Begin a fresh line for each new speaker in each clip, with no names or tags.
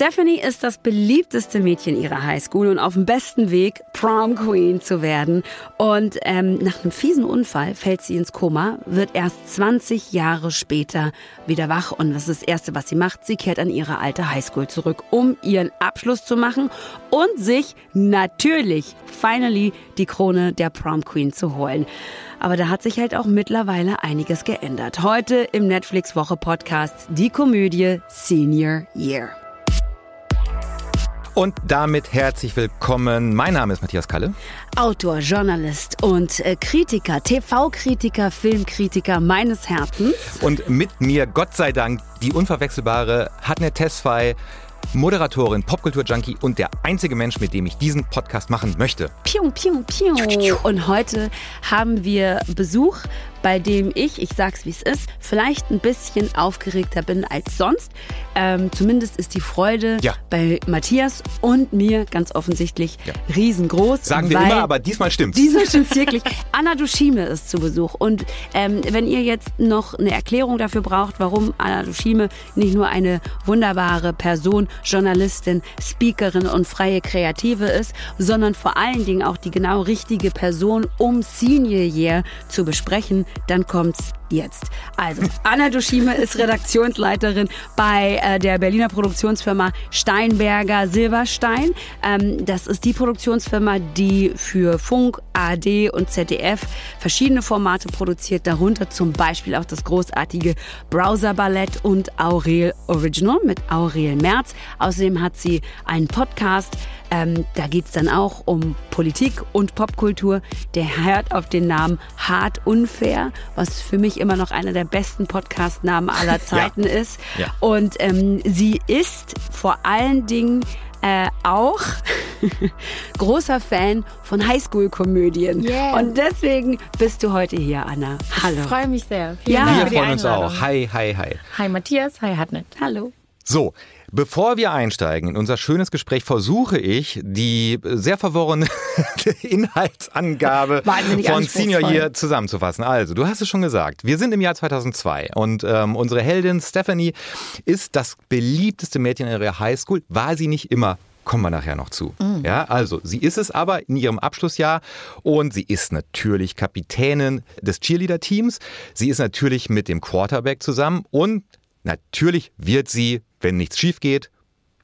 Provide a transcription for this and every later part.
Stephanie ist das beliebteste Mädchen ihrer Highschool und auf dem besten Weg, Prom Queen zu werden. Und ähm, nach einem fiesen Unfall fällt sie ins Koma, wird erst 20 Jahre später wieder wach. Und das ist das Erste, was sie macht. Sie kehrt an ihre alte Highschool zurück, um ihren Abschluss zu machen und sich natürlich, finally, die Krone der Prom Queen zu holen. Aber da hat sich halt auch mittlerweile einiges geändert. Heute im Netflix Woche Podcast die Komödie Senior Year.
Und damit herzlich willkommen. Mein Name ist Matthias Kalle.
Autor, Journalist und äh, Kritiker, TV-Kritiker, Filmkritiker meines Herzens.
Und mit mir, Gott sei Dank, die unverwechselbare Hatnet Tesfai, Moderatorin, Popkultur-Junkie und der einzige Mensch, mit dem ich diesen Podcast machen möchte.
Piu, piu, piu. Und heute haben wir Besuch bei dem ich, ich sag's wie es ist, vielleicht ein bisschen aufgeregter bin als sonst. Ähm, zumindest ist die Freude ja. bei Matthias und mir ganz offensichtlich ja. riesengroß.
Sagen wir immer, aber diesmal stimmt's.
Diesmal stimmt's wirklich. Anna Dushime ist zu Besuch. Und ähm, wenn ihr jetzt noch eine Erklärung dafür braucht, warum Anna Dushime nicht nur eine wunderbare Person, Journalistin, Speakerin und freie Kreative ist, sondern vor allen Dingen auch die genau richtige Person, um Senior Year zu besprechen, dann kommt's jetzt. Also, Anna Duschime ist Redaktionsleiterin bei äh, der Berliner Produktionsfirma Steinberger Silberstein. Ähm, das ist die Produktionsfirma, die für Funk, AD und ZDF verschiedene Formate produziert, darunter zum Beispiel auch das großartige Browser Ballett und Aurel Original mit Aurel Merz. Außerdem hat sie einen Podcast, ähm, da geht es dann auch um Politik und Popkultur. Der hört auf den Namen Hart Unfair, was für mich immer noch einer der besten Podcast-Namen aller Zeiten ja. ist. Ja. Und ähm, sie ist vor allen Dingen äh, auch großer Fan von Highschool-Komödien. Yeah. Und deswegen bist du heute hier, Anna.
Hallo. Ich freue mich sehr.
Vielen ja. Dank Wir freuen uns auch. Hi, hi, hi.
Hi Matthias, hi Hartnett.
Hallo.
So, Bevor wir einsteigen in unser schönes Gespräch, versuche ich, die sehr verworrene Inhaltsangabe von Senior Year zusammenzufassen. Also, du hast es schon gesagt, wir sind im Jahr 2002 und ähm, unsere Heldin Stephanie ist das beliebteste Mädchen in ihrer Highschool. War sie nicht immer kommen wir nachher noch zu. Mhm. Ja, also sie ist es aber in ihrem Abschlussjahr und sie ist natürlich Kapitänin des Cheerleader-Teams. Sie ist natürlich mit dem Quarterback zusammen und natürlich wird sie wenn nichts schief geht,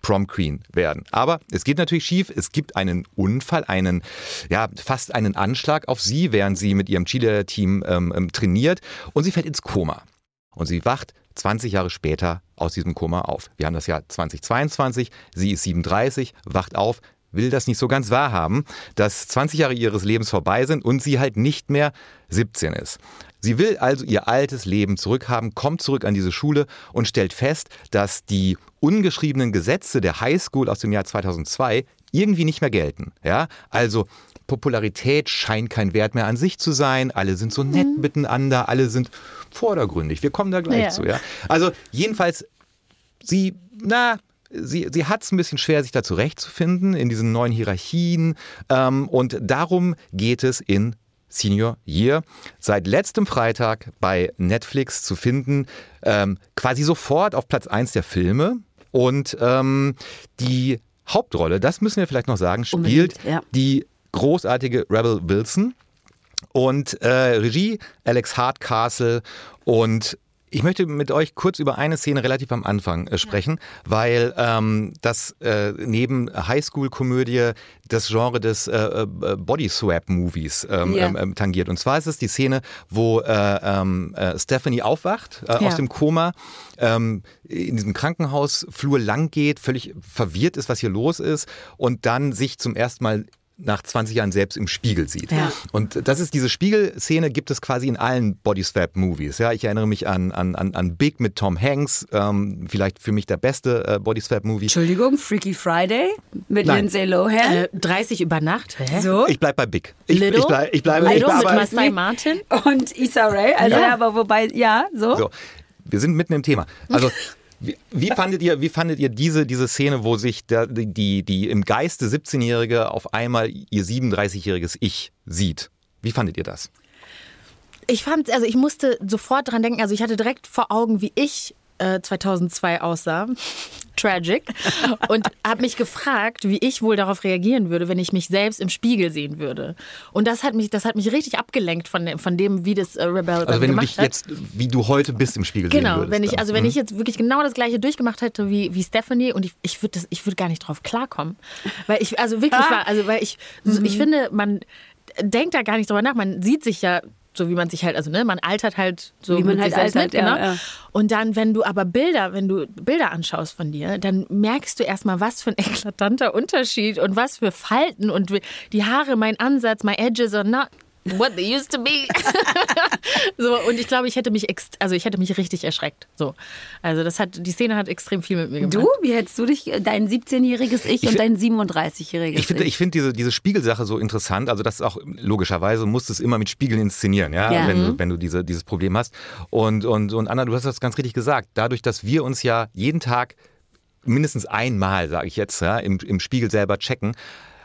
Prom Queen werden. Aber es geht natürlich schief. Es gibt einen Unfall, einen, ja, fast einen Anschlag auf sie, während sie mit ihrem Cheerleader-Team ähm, ähm trainiert und sie fällt ins Koma. Und sie wacht 20 Jahre später aus diesem Koma auf. Wir haben das Jahr 2022, sie ist 37, wacht auf, will das nicht so ganz wahrhaben, dass 20 Jahre ihres Lebens vorbei sind und sie halt nicht mehr 17 ist. Sie will also ihr altes Leben zurückhaben, kommt zurück an diese Schule und stellt fest, dass die ungeschriebenen Gesetze der Highschool aus dem Jahr 2002 irgendwie nicht mehr gelten. Ja, also Popularität scheint kein Wert mehr an sich zu sein. Alle sind so nett mhm. miteinander, alle sind vordergründig. Wir kommen da gleich ja. zu. Ja, also jedenfalls sie, na, sie, sie hat es ein bisschen schwer, sich da zurechtzufinden in diesen neuen Hierarchien. Ähm, und darum geht es in Senior Year, seit letztem Freitag bei Netflix zu finden, ähm, quasi sofort auf Platz 1 der Filme. Und ähm, die Hauptrolle, das müssen wir vielleicht noch sagen, spielt ja. die großartige Rebel Wilson. Und äh, Regie Alex Hardcastle und ich möchte mit euch kurz über eine Szene relativ am Anfang äh, sprechen, ja. weil ähm, das äh, neben Highschool-Komödie das Genre des äh, äh Body-Swap-Movies ähm, yeah. ähm, tangiert. Und zwar ist es die Szene, wo äh, ähm, äh, Stephanie aufwacht ja. aus dem Koma, ähm, in diesem Krankenhausflur lang geht, völlig verwirrt ist, was hier los ist und dann sich zum ersten Mal nach 20 Jahren selbst im Spiegel sieht. Ja. Und das ist diese Spiegelszene gibt es quasi in allen Bodyswap-Movies. Ja, ich erinnere mich an, an, an Big mit Tom Hanks, ähm, vielleicht für mich der beste äh, Bodyswap-Movie.
Entschuldigung, Freaky Friday mit Nein. Lindsay Lohan. Äh,
30 über Nacht.
Hä? So? Ich bleibe bei Big. Ich,
Little?
ich, bleib, ich bleibe
Little ich bleib, mit Masai Martin
und Issa Rae. Also ja. aber wobei ja so. so.
Wir sind mitten im Thema. Also Wie, wie, fandet ihr, wie fandet ihr diese, diese Szene, wo sich der, die, die im Geiste 17-Jährige auf einmal ihr 37-jähriges Ich sieht? Wie fandet ihr das?
Ich fand, also ich musste sofort dran denken, also ich hatte direkt vor Augen, wie ich äh, 2002 aussah. Tragic. Und habe mich gefragt, wie ich wohl darauf reagieren würde, wenn ich mich selbst im Spiegel sehen würde. Und das hat mich, das hat mich richtig abgelenkt von dem, von dem wie das äh, Rebel
Also wenn du
gemacht
dich
hat.
jetzt, wie du heute bist, im Spiegel sehen
Genau,
würdest.
wenn ich,
dann.
also wenn
Mhm.
ich jetzt wirklich genau das gleiche durchgemacht hätte wie, wie Stephanie und ich, ich würde das, ich würde gar nicht drauf klarkommen. Weil ich, also wirklich war, also weil ich, so, ich finde, man denkt da gar nicht drüber nach. Man sieht sich ja so wie man sich halt, also ne, man altert halt so
Wie man halt altert,
mit, genau.
ja, ja.
Und dann, wenn du aber Bilder, wenn du Bilder anschaust von dir, dann merkst du erstmal, was für ein eklatanter Unterschied und was für Falten und die Haare, mein Ansatz, my edges are not what they used to be. so, und ich glaube, ich hätte mich, also ich hätte mich richtig erschreckt. So. Also das hat, die Szene hat extrem viel mit mir gemacht.
Du, wie hättest du dich, dein 17-jähriges Ich, und
find-
dein 37-jähriges
Ich finde ich find diese, diese Spiegelsache so interessant. Also, das ist auch logischerweise, musst du es immer mit Spiegeln inszenieren, ja,
Ja.
wenn du, wenn du diese, dieses Problem hast. Und, und, und Anna, du hast das ganz richtig gesagt. Dadurch, dass wir uns ja jeden Tag mindestens einmal, sage ich jetzt, ja, im, im Spiegel selber checken,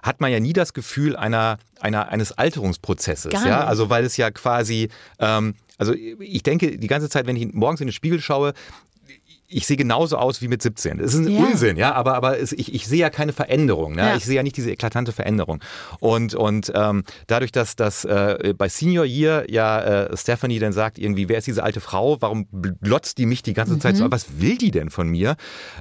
hat man ja nie das Gefühl einer, einer, eines Alterungsprozesses.
Gar
Ja? Also weil es ja quasi, ähm, also ich denke die ganze Zeit, wenn ich morgens in den Spiegel schaue, ich sehe genauso aus wie mit 17. Das ist ein
Ja.
Unsinn, ja, aber, aber es, ich, ich sehe ja keine Veränderung. Ne?
Ja.
Ich sehe ja nicht diese eklatante Veränderung. Und, und ähm, dadurch, dass das äh, bei Senior Year ja äh, Stephanie dann sagt, irgendwie, wer ist diese alte Frau? Warum glotzt die mich die ganze Zeit
Mhm.
so? Was will die denn von mir?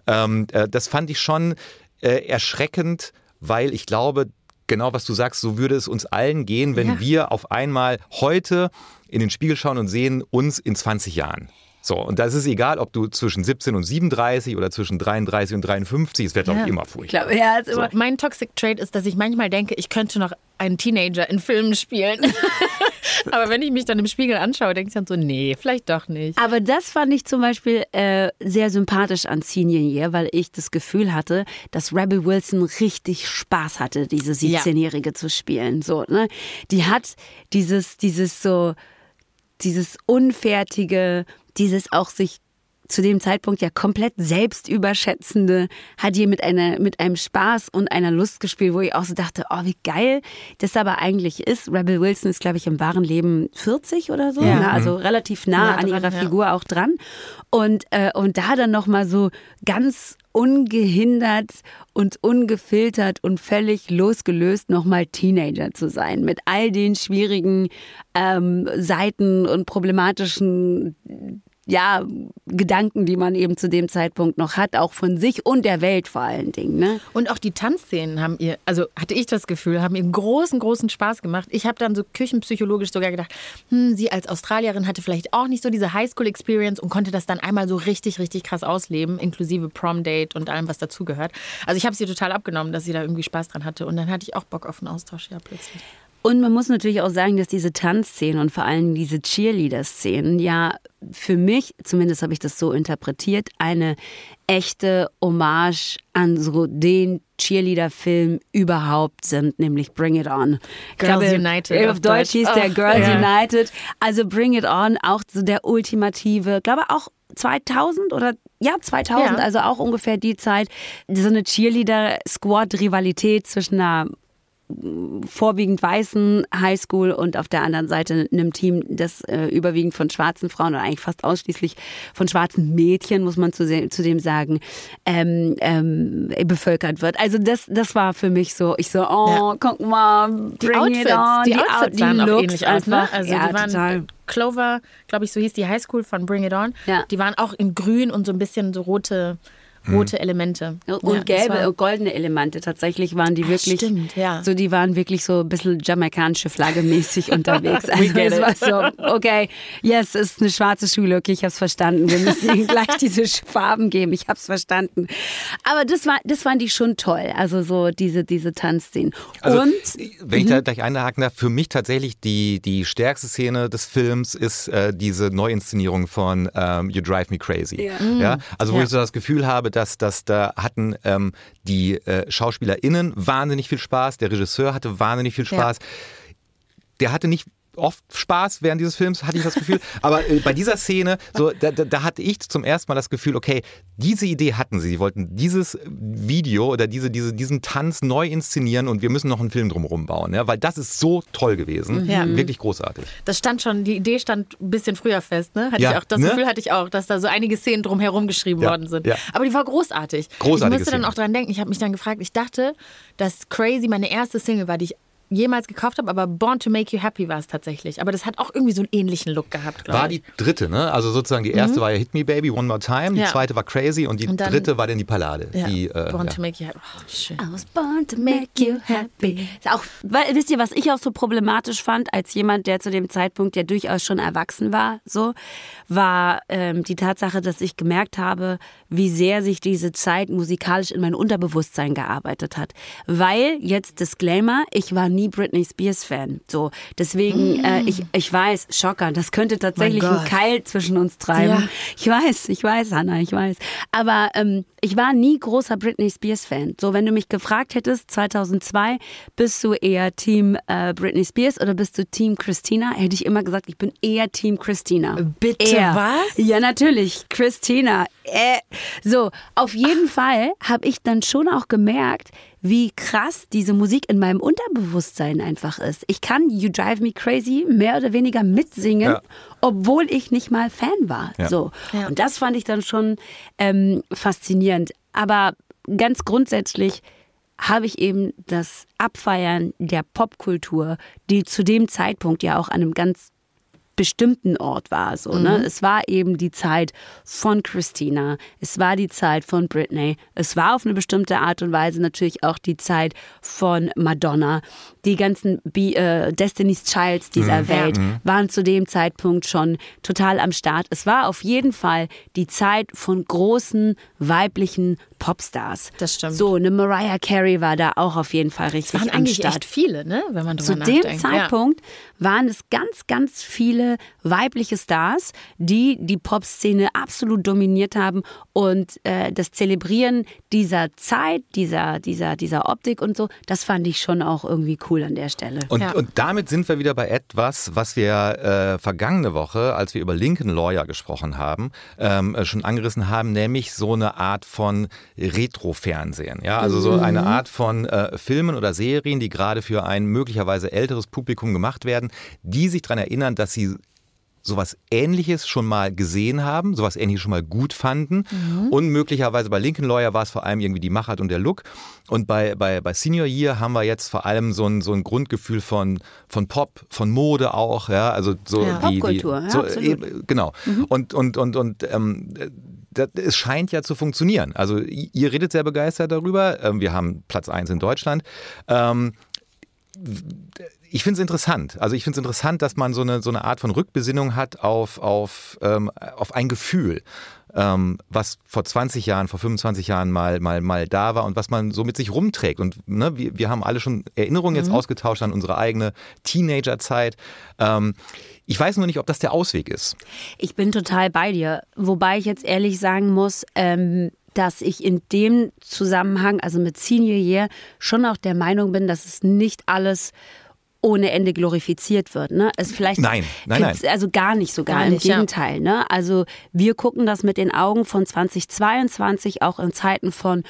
Ähm, äh, das fand ich schon äh, erschreckend, weil ich glaube, genau was du sagst, so würde es uns allen gehen, wenn
Ja.
wir auf einmal heute in den Spiegel schauen und sehen uns in 20 Jahren. So, und das ist egal, ob du zwischen 17 und 37 oder zwischen 33 und 53, es wird, glaube ich,
Ja.
immer
Ich
furchtbar.
glaube, ja, ist immer,
Mein Toxic Trait ist, dass ich manchmal denke, ich könnte noch einen Teenager in Filmen spielen. Aber wenn ich mich dann im Spiegel anschaue, denke ich dann so, nee, vielleicht doch nicht.
Aber das fand ich zum Beispiel äh, sehr sympathisch an Senior Year, weil ich das Gefühl hatte, dass Rebel Wilson richtig Spaß hatte, diese
Ja.
17-Jährige zu spielen. So, ne? Die hat dieses, dieses so, dieses Unfertige, dieses auch sich zu dem Zeitpunkt ja komplett selbst überschätzende, hat hier mit, einer, mit einem Spaß und einer Lust gespielt, wo ich auch so dachte, oh, wie geil das aber eigentlich ist. Rebel Wilson ist, glaube ich, im wahren Leben 40 oder so,
Ja.
ne? also relativ nah
Nah
an
dran,
ihrer
ja.
Figur auch dran. Und, äh, und da dann nochmal so ganz ungehindert und ungefiltert und völlig losgelöst nochmal Teenager zu sein. Mit all den schwierigen ähm, Seiten und problematischen ja, Gedanken, die man eben zu dem Zeitpunkt noch hat, auch von sich und der Welt vor allen Dingen. Ne?
Und auch die Tanzszenen haben ihr, also hatte ich das Gefühl, haben ihr großen, großen Spaß gemacht. Ich habe dann so küchenpsychologisch sogar gedacht, hm, sie als Australierin hatte vielleicht auch nicht so diese Highschool-Experience und konnte das dann einmal so richtig, richtig krass ausleben, inklusive Prom-Date und allem, was dazugehört. Also ich habe sie total abgenommen, dass sie da irgendwie Spaß dran hatte. Und dann hatte ich auch Bock auf einen Austausch, ja, plötzlich.
Und man muss natürlich auch sagen, dass diese Tanzszenen und vor allem diese Cheerleader-Szenen ja für mich, zumindest habe ich das so interpretiert, eine echte Hommage an so den Cheerleader-Film überhaupt sind, nämlich Bring It On.
Girls United
Auf
auf
Deutsch
Deutsch.
hieß der
Ach,
Girls
ja.
United. Also Bring It On, auch so der ultimative, glaube auch 2000 oder ja 2000,
Ja.
also auch ungefähr die Zeit, so eine Cheerleader-Squad-Rivalität zwischen einer vorwiegend weißen Highschool und auf der anderen Seite einem Team, das äh, überwiegend von schwarzen Frauen oder eigentlich fast ausschließlich von schwarzen Mädchen, muss man zu- zudem sagen, ähm, ähm, bevölkert wird. Also das, das war für mich so, ich so, oh,
Ja.
guck mal,
Die
bring
Outfits,
it on.
die,
Out-
Outfits sahen auch
Looks
ähnlich aus, ne? Also
ja,
die waren
total.
Clover, glaube ich, so hieß die Highschool von Bring It On.
Ja.
Die waren auch in grün und so ein bisschen so rote, rote Elemente.
Und
Ja,
gelbe goldene Elemente. Tatsächlich waren die
Ah,
wirklich,
stimmt, ja.
so die waren wirklich so ein bisschen jamaikanische Flagge mäßig unterwegs. Also es war so, okay, yes, es ist eine schwarze Schule, okay, ich hab's verstanden. Wir müssen ihnen gleich diese Farben geben, ich hab's verstanden. Aber das war, das fand ich schon toll. Also so diese, diese Tanzszenen.
Also,
und
wenn ich
Mhm.
da gleich einhaken darf, für mich tatsächlich die, die stärkste Szene des Films ist äh, diese Neuinszenierung von ähm, You Drive Me Crazy.
Ja.
Ja. Also wo
Ja.
ich so das Gefühl habe, dass, dass da hatten ähm, die äh, SchauspielerInnen wahnsinnig viel Spaß, der Regisseur hatte wahnsinnig viel Spaß. Der hatte nicht oft Spaß während dieses Films, hatte ich das Gefühl. Aber äh, bei dieser Szene, so, da, da, da, hatte ich zum ersten Mal das Gefühl, okay, diese Idee hatten sie. Sie wollten dieses Video oder diese, diese, diesen Tanz neu inszenieren und wir müssen noch einen Film drumherum bauen. Ja? Weil das ist so toll gewesen. Ja. Wirklich großartig.
Das stand schon, die Idee stand ein bisschen früher fest, ne? Hatte ja, ich auch, das ne? Gefühl hatte ich auch, dass da so einige Szenen drumherum geschrieben ja, worden sind. Ja. Aber die war großartig. Großartig. Ich musste dann auch dran denken, ich habe mich dann gefragt, ich dachte, dass Crazy meine erste Single war, die ich jemals gekauft habe, aber Born to Make You Happy war es tatsächlich. Aber das hat auch irgendwie so einen ähnlichen Look gehabt,
glaube ich. War die dritte, ne? Also sozusagen die erste mhm. war ja Hit Me Baby, One More Time, die ja. zweite war Crazy und die und dann, dritte war dann die Ballade. Ja. Die,
äh, born ja. to Make You Happy. Oh,
schön. I was born to make you happy. Auch, weil, wisst ihr, was ich auch so problematisch fand, als jemand, der zu dem Zeitpunkt ja durchaus schon erwachsen war, so, war ähm, die Tatsache, dass ich gemerkt habe, wie sehr sich diese Zeit musikalisch in mein Unterbewusstsein gearbeitet hat. Weil, jetzt Disclaimer, ich war nie nie Britney Spears Fan. So, deswegen, mm. äh, ich, ich weiß, Schocker, das könnte tatsächlich einen Keil zwischen uns treiben. Ja. Ich weiß, ich weiß, Hannah, ich weiß. Aber ähm, ich war nie großer Britney Spears Fan. So, wenn du mich gefragt hättest, 2002, bist du eher Team äh, Britney Spears oder bist du Team Christina, hätte ich immer gesagt, ich bin eher Team Christina.
Bitte
eher.
was?
Ja, natürlich, Christina. Äh. So, auf jeden Ach. Fall habe ich dann schon auch gemerkt, wie krass diese Musik in meinem Unterbewusstsein einfach ist. Ich kann You Drive Me Crazy mehr oder weniger mitsingen, ja. obwohl ich nicht mal Fan war. Ja. So. Ja. Und das fand ich dann schon ähm, faszinierend. Aber ganz grundsätzlich habe ich eben das Abfeiern der Popkultur, die zu dem Zeitpunkt ja auch an einem ganz bestimmten Ort war. So, ne? mhm. ne? Es war eben die Zeit von Christina, es war die Zeit von Britney, es war auf eine bestimmte Art und Weise natürlich auch die Zeit von Madonna. Die ganzen Be äh, Destiny's Childs dieser mhm. Welt mhm. waren zu dem Zeitpunkt schon total am Start. Es war auf jeden Fall die Zeit von großen weiblichen Popstars.
Das stimmt.
So, eine Mariah Carey war da auch auf jeden Fall richtig
es waren
am
eigentlich
Start.
echt viele, ne? wenn man
Zu dem Zeitpunkt ja. waren es ganz, ganz viele weibliche Stars, die die Popszene absolut dominiert haben und äh, das Zelebrieren dieser Zeit, dieser, dieser, dieser Optik und so, das fand ich schon auch irgendwie cool an der Stelle.
Und, ja. und damit sind wir wieder bei etwas, was wir äh, vergangene Woche, als wir über Lincoln Lawyer gesprochen haben, ähm, äh, schon angerissen haben, nämlich so eine Art von Retro-Fernsehen. Ja, also so eine mhm. Art von äh, Filmen oder Serien, die gerade für ein möglicherweise älteres Publikum gemacht werden, die sich daran erinnern, dass sie sowas Ähnliches schon mal gesehen haben, sowas Ähnliches schon mal gut fanden. Mhm. Und möglicherweise bei Lincoln Lawyer war es vor allem irgendwie die Machart und der Look. Und bei, bei, bei Senior Year haben wir jetzt vor allem so ein, so ein Grundgefühl von, von Pop, von Mode auch. Ja, also so
ja, die, Popkultur,
die, so, ja, genau. Mhm. Und, und, und, und ähm, das, es scheint ja zu funktionieren. Also ihr redet sehr begeistert darüber. Ähm, wir haben Platz 1 in Deutschland. Ähm, ich finde es interessant. Also ich finde es interessant, dass man so eine, so eine Art von Rückbesinnung hat auf, auf, ähm, auf ein Gefühl, ähm, was vor 20 Jahren, vor 25 Jahren mal, mal, mal da war und was man so mit sich rumträgt. Und ne, wir, wir haben alle schon Erinnerungen jetzt mhm. ausgetauscht an unsere eigene Teenagerzeit. Ähm, ich weiß nur nicht, ob das der Ausweg ist.
Ich bin total bei dir. Wobei ich jetzt ehrlich sagen muss, ähm, dass ich in dem Zusammenhang, also mit Senior Year, schon auch der Meinung bin, dass es nicht alles ohne Ende glorifiziert wird. Ne? Es vielleicht
nein, nein, nein.
Also gar nicht sogar, gar nicht, im Gegenteil. Ja. Ne? Also wir gucken das mit den Augen von 2022 auch in Zeiten von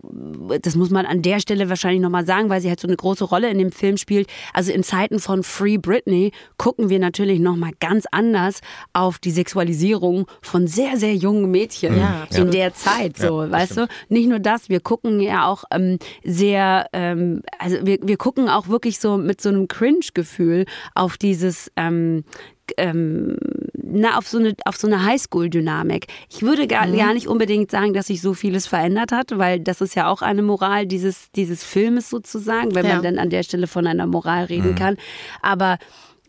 das muss man an der Stelle wahrscheinlich nochmal sagen, weil sie halt so eine große Rolle in dem Film spielt. Also in Zeiten von Free Britney gucken wir natürlich nochmal ganz anders auf die Sexualisierung von sehr, sehr jungen Mädchen ja, in der Zeit. So, ja, weißt stimmt. du? Nicht nur das, wir gucken ja auch ähm, sehr, ähm, also wir, wir gucken auch wirklich so mit so einem Cringe-Gefühl auf dieses ähm, ähm, na, auf so eine, auf so eine Highschool-Dynamik. Ich würde gar, mhm. gar nicht unbedingt sagen, dass sich so vieles verändert hat, weil das ist ja auch eine Moral dieses, dieses Filmes sozusagen, wenn ja. man dann an der Stelle von einer Moral reden mhm. kann. Aber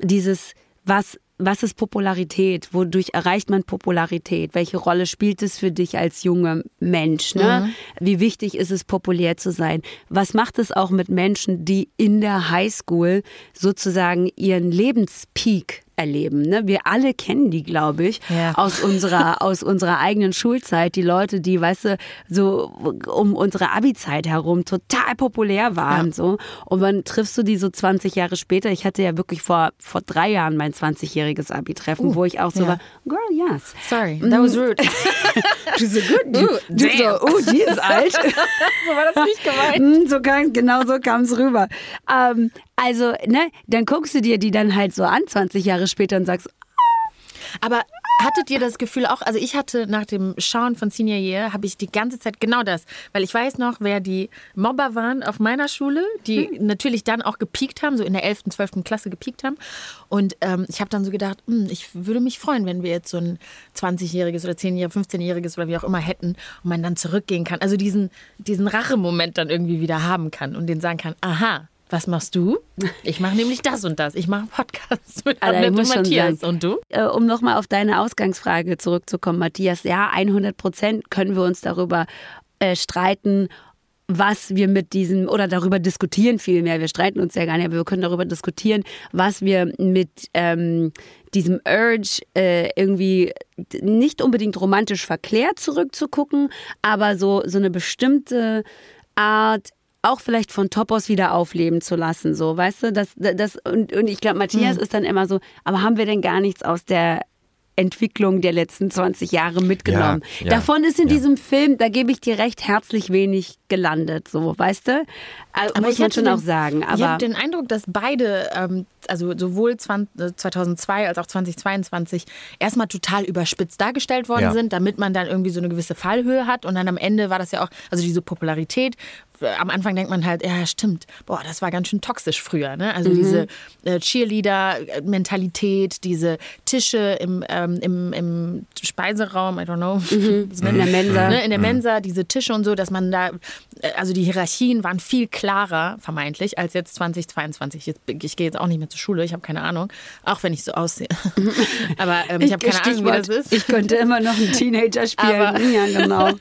dieses, was was ist Popularität? Wodurch erreicht man Popularität? Welche Rolle spielt es für dich als junger Mensch? Ne? Mhm. Wie wichtig ist es, populär zu sein? Was macht es auch mit Menschen, die in der Highschool sozusagen ihren Lebenspeak erleben. Ne? Wir alle kennen die, glaube ich, ja. aus, unserer, aus unserer eigenen Schulzeit. Die Leute, die, weißt du, so um unsere Abi-Zeit herum total populär waren. Ja. So. Und dann triffst du die so 20 Jahre später. Ich hatte ja wirklich vor, vor drei Jahren mein 20-jähriges Abi-Treffen, uh, wo ich auch so ja. war, girl, yes.
Sorry, that was rude.
du so, gut. Du, du so, oh, die ist alt.
so war das nicht gemeint.
Mm, so kam, genau so kam es rüber. Ähm, also, ne, dann guckst du dir die dann halt so an, 20 Jahre später und sagst,
aber hattet ihr das Gefühl auch, also ich hatte nach dem Schauen von Senior Year, habe ich die ganze Zeit genau das, weil ich weiß noch, wer die Mobber waren auf meiner Schule, die hm. natürlich dann auch gepiekt haben, so in der 11., 12. Klasse gepiekt haben. Und ähm, ich habe dann so gedacht, hm, ich würde mich freuen, wenn wir jetzt so ein 20-jähriges oder 10-jähriges, 15-jähriges oder wie auch immer hätten und man dann zurückgehen kann. Also diesen, diesen Rachemoment dann irgendwie wieder haben kann und den sagen kann, aha, was machst du? Ich mache nämlich das und das. Ich mache Podcasts mit
also, und Matthias. Und du? Äh, um nochmal auf deine Ausgangsfrage zurückzukommen, Matthias. Ja, 100 Prozent können wir uns darüber äh, streiten, was wir mit diesem, oder darüber diskutieren vielmehr, wir streiten uns ja gar nicht, aber wir können darüber diskutieren, was wir mit ähm, diesem Urge äh, irgendwie nicht unbedingt romantisch verklärt zurückzugucken, aber so, so eine bestimmte Art auch vielleicht von Topos wieder aufleben zu lassen, so, weißt du, das, das, und, und ich glaube, Matthias hm. ist dann immer so, aber haben wir denn gar nichts aus der Entwicklung der letzten 20 Jahre mitgenommen. Ja, ja, Davon ist in ja. diesem Film, da gebe ich dir recht, herzlich wenig gelandet, so, weißt du? Also, aber muss man schon den, auch sagen. Aber
ich habe den Eindruck, dass beide, ähm, also sowohl 20, 2002 äh, als auch 2022, erstmal total überspitzt dargestellt worden sind, damit man dann irgendwie so eine gewisse Fallhöhe hat. Und dann am Ende war das ja auch, also diese Popularität am Anfang denkt man halt, ja, stimmt, boah, das war ganz schön toxisch früher. Ne? Also mhm. diese äh, Cheerleader-Mentalität, diese Tische im, ähm, im, im Speiseraum, I don't know,
mhm. in der Mensa.
Ne? In der mhm. Mensa, diese Tische und so, dass man da, äh, also die Hierarchien waren viel klarer, vermeintlich, als jetzt 2022. Jetzt, ich gehe jetzt auch nicht mehr zur Schule, ich habe keine Ahnung, auch wenn ich so aussehe. Aber ähm, ich habe keine Ahnung, wie das ist.
Ich könnte immer noch einen Teenager spielen. Aber, ja, genau.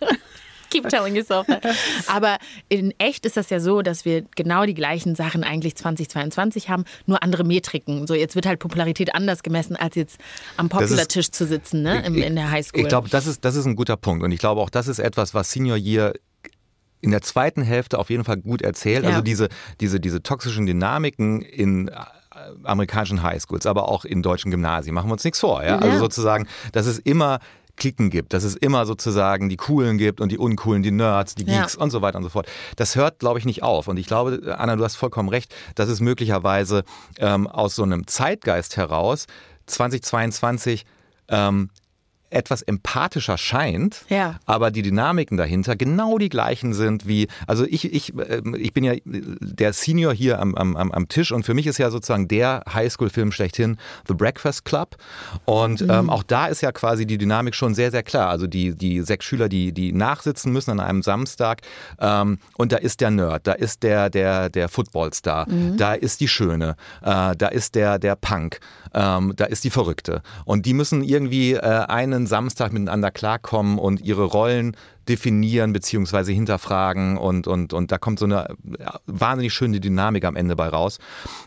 Keep telling yourself that. Aber in echt ist das ja so, dass wir genau die gleichen Sachen eigentlich 2022 haben, nur andere Metriken. So, jetzt wird halt Popularität anders gemessen, als jetzt am Popular-Tisch zu sitzen, ne? In, in der Highschool.
Ich glaube, das ist, das ist ein guter Punkt. Und ich glaube auch, das ist etwas, was Senior Year in der zweiten Hälfte auf jeden Fall gut erzählt. Ja. Also diese, diese, diese toxischen Dynamiken in äh, amerikanischen Highschools, aber auch in deutschen Gymnasien. Machen wir uns nichts vor. Ja? Also ja. Also sozusagen, das ist immer Klicken gibt, dass es immer sozusagen die Coolen gibt und die Uncoolen, die Nerds, die Geeks ja. und so weiter und so fort. Das hört, glaube ich, nicht auf. Und ich glaube, Anna, du hast vollkommen recht, dass es möglicherweise ähm, aus so einem Zeitgeist heraus 2022 ähm, etwas empathischer scheint,
ja.
aber die Dynamiken dahinter genau die gleichen sind wie, also ich, ich, ähm, ich bin ja der Senior hier am, am, am Tisch und für mich ist ja sozusagen der Highschool-Film schlechthin The Breakfast Club und mhm. ähm, auch da ist ja quasi die Dynamik schon sehr, sehr klar. Also die, die sechs Schüler, die, die nachsitzen müssen an einem Samstag ähm, und da ist der Nerd, da ist der, der, der Footballstar, mhm. da ist die Schöne, äh, da ist der, der Punk, ähm, da ist die Verrückte und die müssen irgendwie äh, eine einen Samstag miteinander klarkommen und ihre Rollen definieren bzw. hinterfragen und, und, und da kommt so eine wahnsinnig schöne Dynamik am Ende bei raus.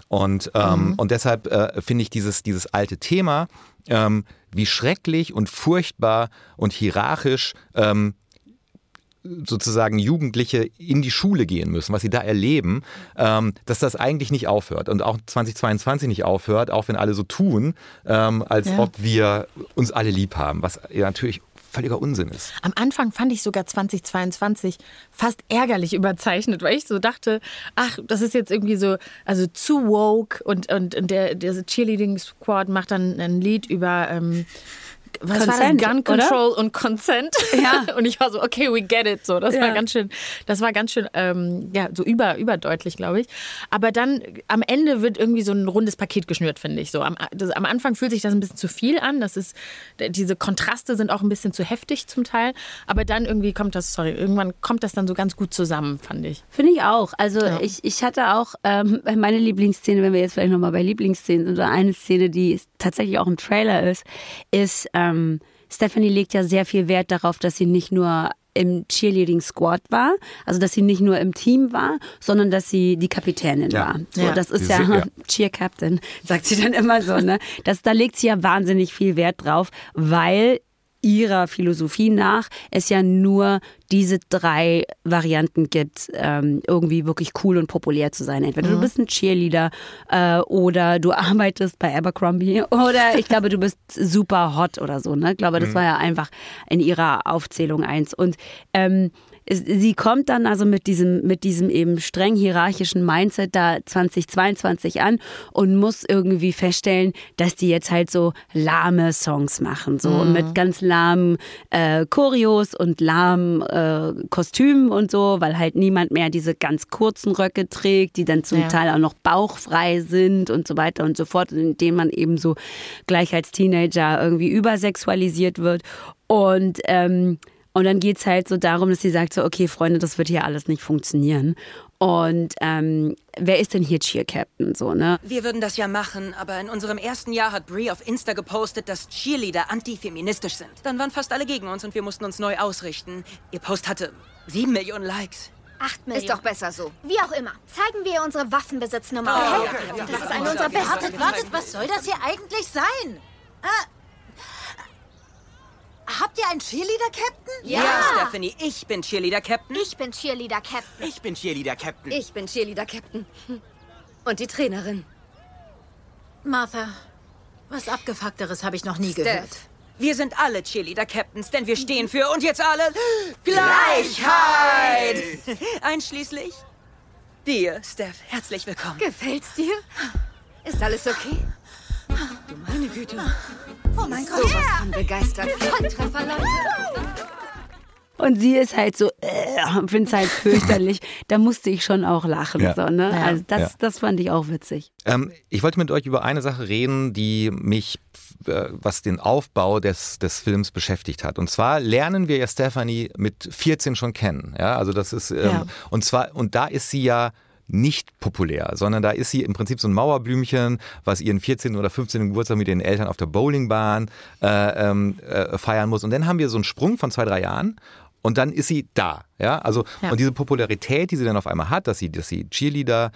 Und, ähm, mhm. und deshalb äh, finde ich dieses, dieses alte Thema, ähm, wie schrecklich und furchtbar und hierarchisch ähm, sozusagen Jugendliche in die Schule gehen müssen, was sie da erleben, ähm, dass das eigentlich nicht aufhört und auch 2022 nicht aufhört, auch wenn alle so tun, ähm, als ja. ob wir uns alle lieb haben, was ja natürlich völliger Unsinn ist.
Am Anfang fand ich sogar 2022 fast ärgerlich überzeichnet, weil ich so dachte, ach, das ist jetzt irgendwie so, also zu woke und, und, und der, der Cheerleading Squad macht dann ein Lied über ähm, was Consent, war das? Gun Control oder? und Consent. Ja. und ich war so, okay, we get it. So, das ja. war ganz schön, das war ganz schön, ähm, ja, so über, überdeutlich, glaube ich. Aber dann am Ende wird irgendwie so ein rundes Paket geschnürt, finde ich. So am, das, am Anfang fühlt sich das ein bisschen zu viel an. Das ist, diese Kontraste sind auch ein bisschen zu heftig zum Teil. Aber dann irgendwie kommt das, sorry, irgendwann kommt das dann so ganz gut zusammen, fand ich.
Finde ich auch. Also ja. ich, ich hatte auch ähm, meine Lieblingsszene, wenn wir jetzt vielleicht nochmal bei Lieblingsszenen sind, oder eine Szene, die tatsächlich auch im Trailer ist, ist ähm, Stephanie legt ja sehr viel Wert darauf, dass sie nicht nur im Cheerleading Squad war, also dass sie nicht nur im Team war, sondern dass sie die Kapitänin
Ja.
war. So,
Ja.
das ist ja,
ja.
Cheer Captain, sagt sie dann immer so. Ne? Das, da legt sie ja wahnsinnig viel Wert drauf, weil ihrer Philosophie nach es ja nur diese drei Varianten gibt, ähm, irgendwie wirklich cool und populär zu sein. Entweder du bist ein Cheerleader äh, oder du arbeitest bei Abercrombie oder ich glaube, du bist super hot oder so. Ne? Ich glaube, das war ja einfach in ihrer Aufzählung eins. Und ähm, sie kommt dann also mit diesem, mit diesem eben streng hierarchischen Mindset da 2022 an und muss irgendwie feststellen, dass die jetzt halt so lahme Songs machen, so mit ganz lahmen äh, Choreos und lahmen äh, Kostümen und so, weil halt niemand mehr diese ganz kurzen Röcke trägt, die dann zum
Ja.
Teil auch noch bauchfrei sind und so weiter und so fort, indem man eben so gleich als Teenager irgendwie übersexualisiert wird. Und ähm, und dann geht es halt so darum, dass sie sagt so, okay, Freunde, das wird hier alles nicht funktionieren. Und ähm, wer ist denn hier Cheer Captain? So, ne?
Wir würden das ja machen, aber in unserem ersten Jahr hat Brie auf Insta gepostet, dass Cheerleader antifeministisch sind. Dann waren fast alle gegen uns und wir mussten uns neu ausrichten. Ihr Post hatte sieben Millionen Likes.
Acht Millionen. Ist doch besser so. Wie auch immer. Zeigen wir ihr unsere Waffenbesitznummer, okay? Das ist eine unserer besten.
Wartet, wartet, was soll das hier eigentlich sein? Ah, habt ihr einen Cheerleader-Captain?
Ja, Stephanie, ich bin Cheerleader-Captain.
Ich bin Cheerleader-Captain.
Ich bin Cheerleader-Captain.
Ich bin Cheerleader-Captain. Und die Trainerin.
Martha, was Abgefuckteres habe ich noch nie gehört.
Steph.
Wir sind alle Cheerleader-Captains, denn wir stehen für und jetzt alle Gleichheit! Einschließlich dir, Steph. Herzlich willkommen.
Gefällt's dir? Ist alles okay? Du meine Güte.
Oh mein Gott.
Sowas von begeistert. Volltreffer, Leute.
Und sie ist halt so, äh, finde es halt fürchterlich. da musste ich schon auch lachen.
Ja.
So, ne?
Ja.
Also das,
Ja.
das fand ich auch witzig.
Ähm, ich wollte mit euch über eine Sache reden, die mich, äh, was den Aufbau des, des Films beschäftigt hat. Und zwar lernen wir ja Stephanie mit 14 schon kennen. Ja, also das ist, ähm,
Ja.
und zwar, und da ist sie ja nicht populär, sondern da ist sie im Prinzip so ein Mauerblümchen, was ihren 14. oder 15. Geburtstag mit den Eltern auf der Bowlingbahn äh, ähm, äh, feiern muss. Und dann haben wir so einen Sprung von zwei, drei Jahren und dann ist sie da. Ja, also,
Ja.
und diese Popularität, die sie dann auf einmal hat, dass sie, dass sie Cheerleader,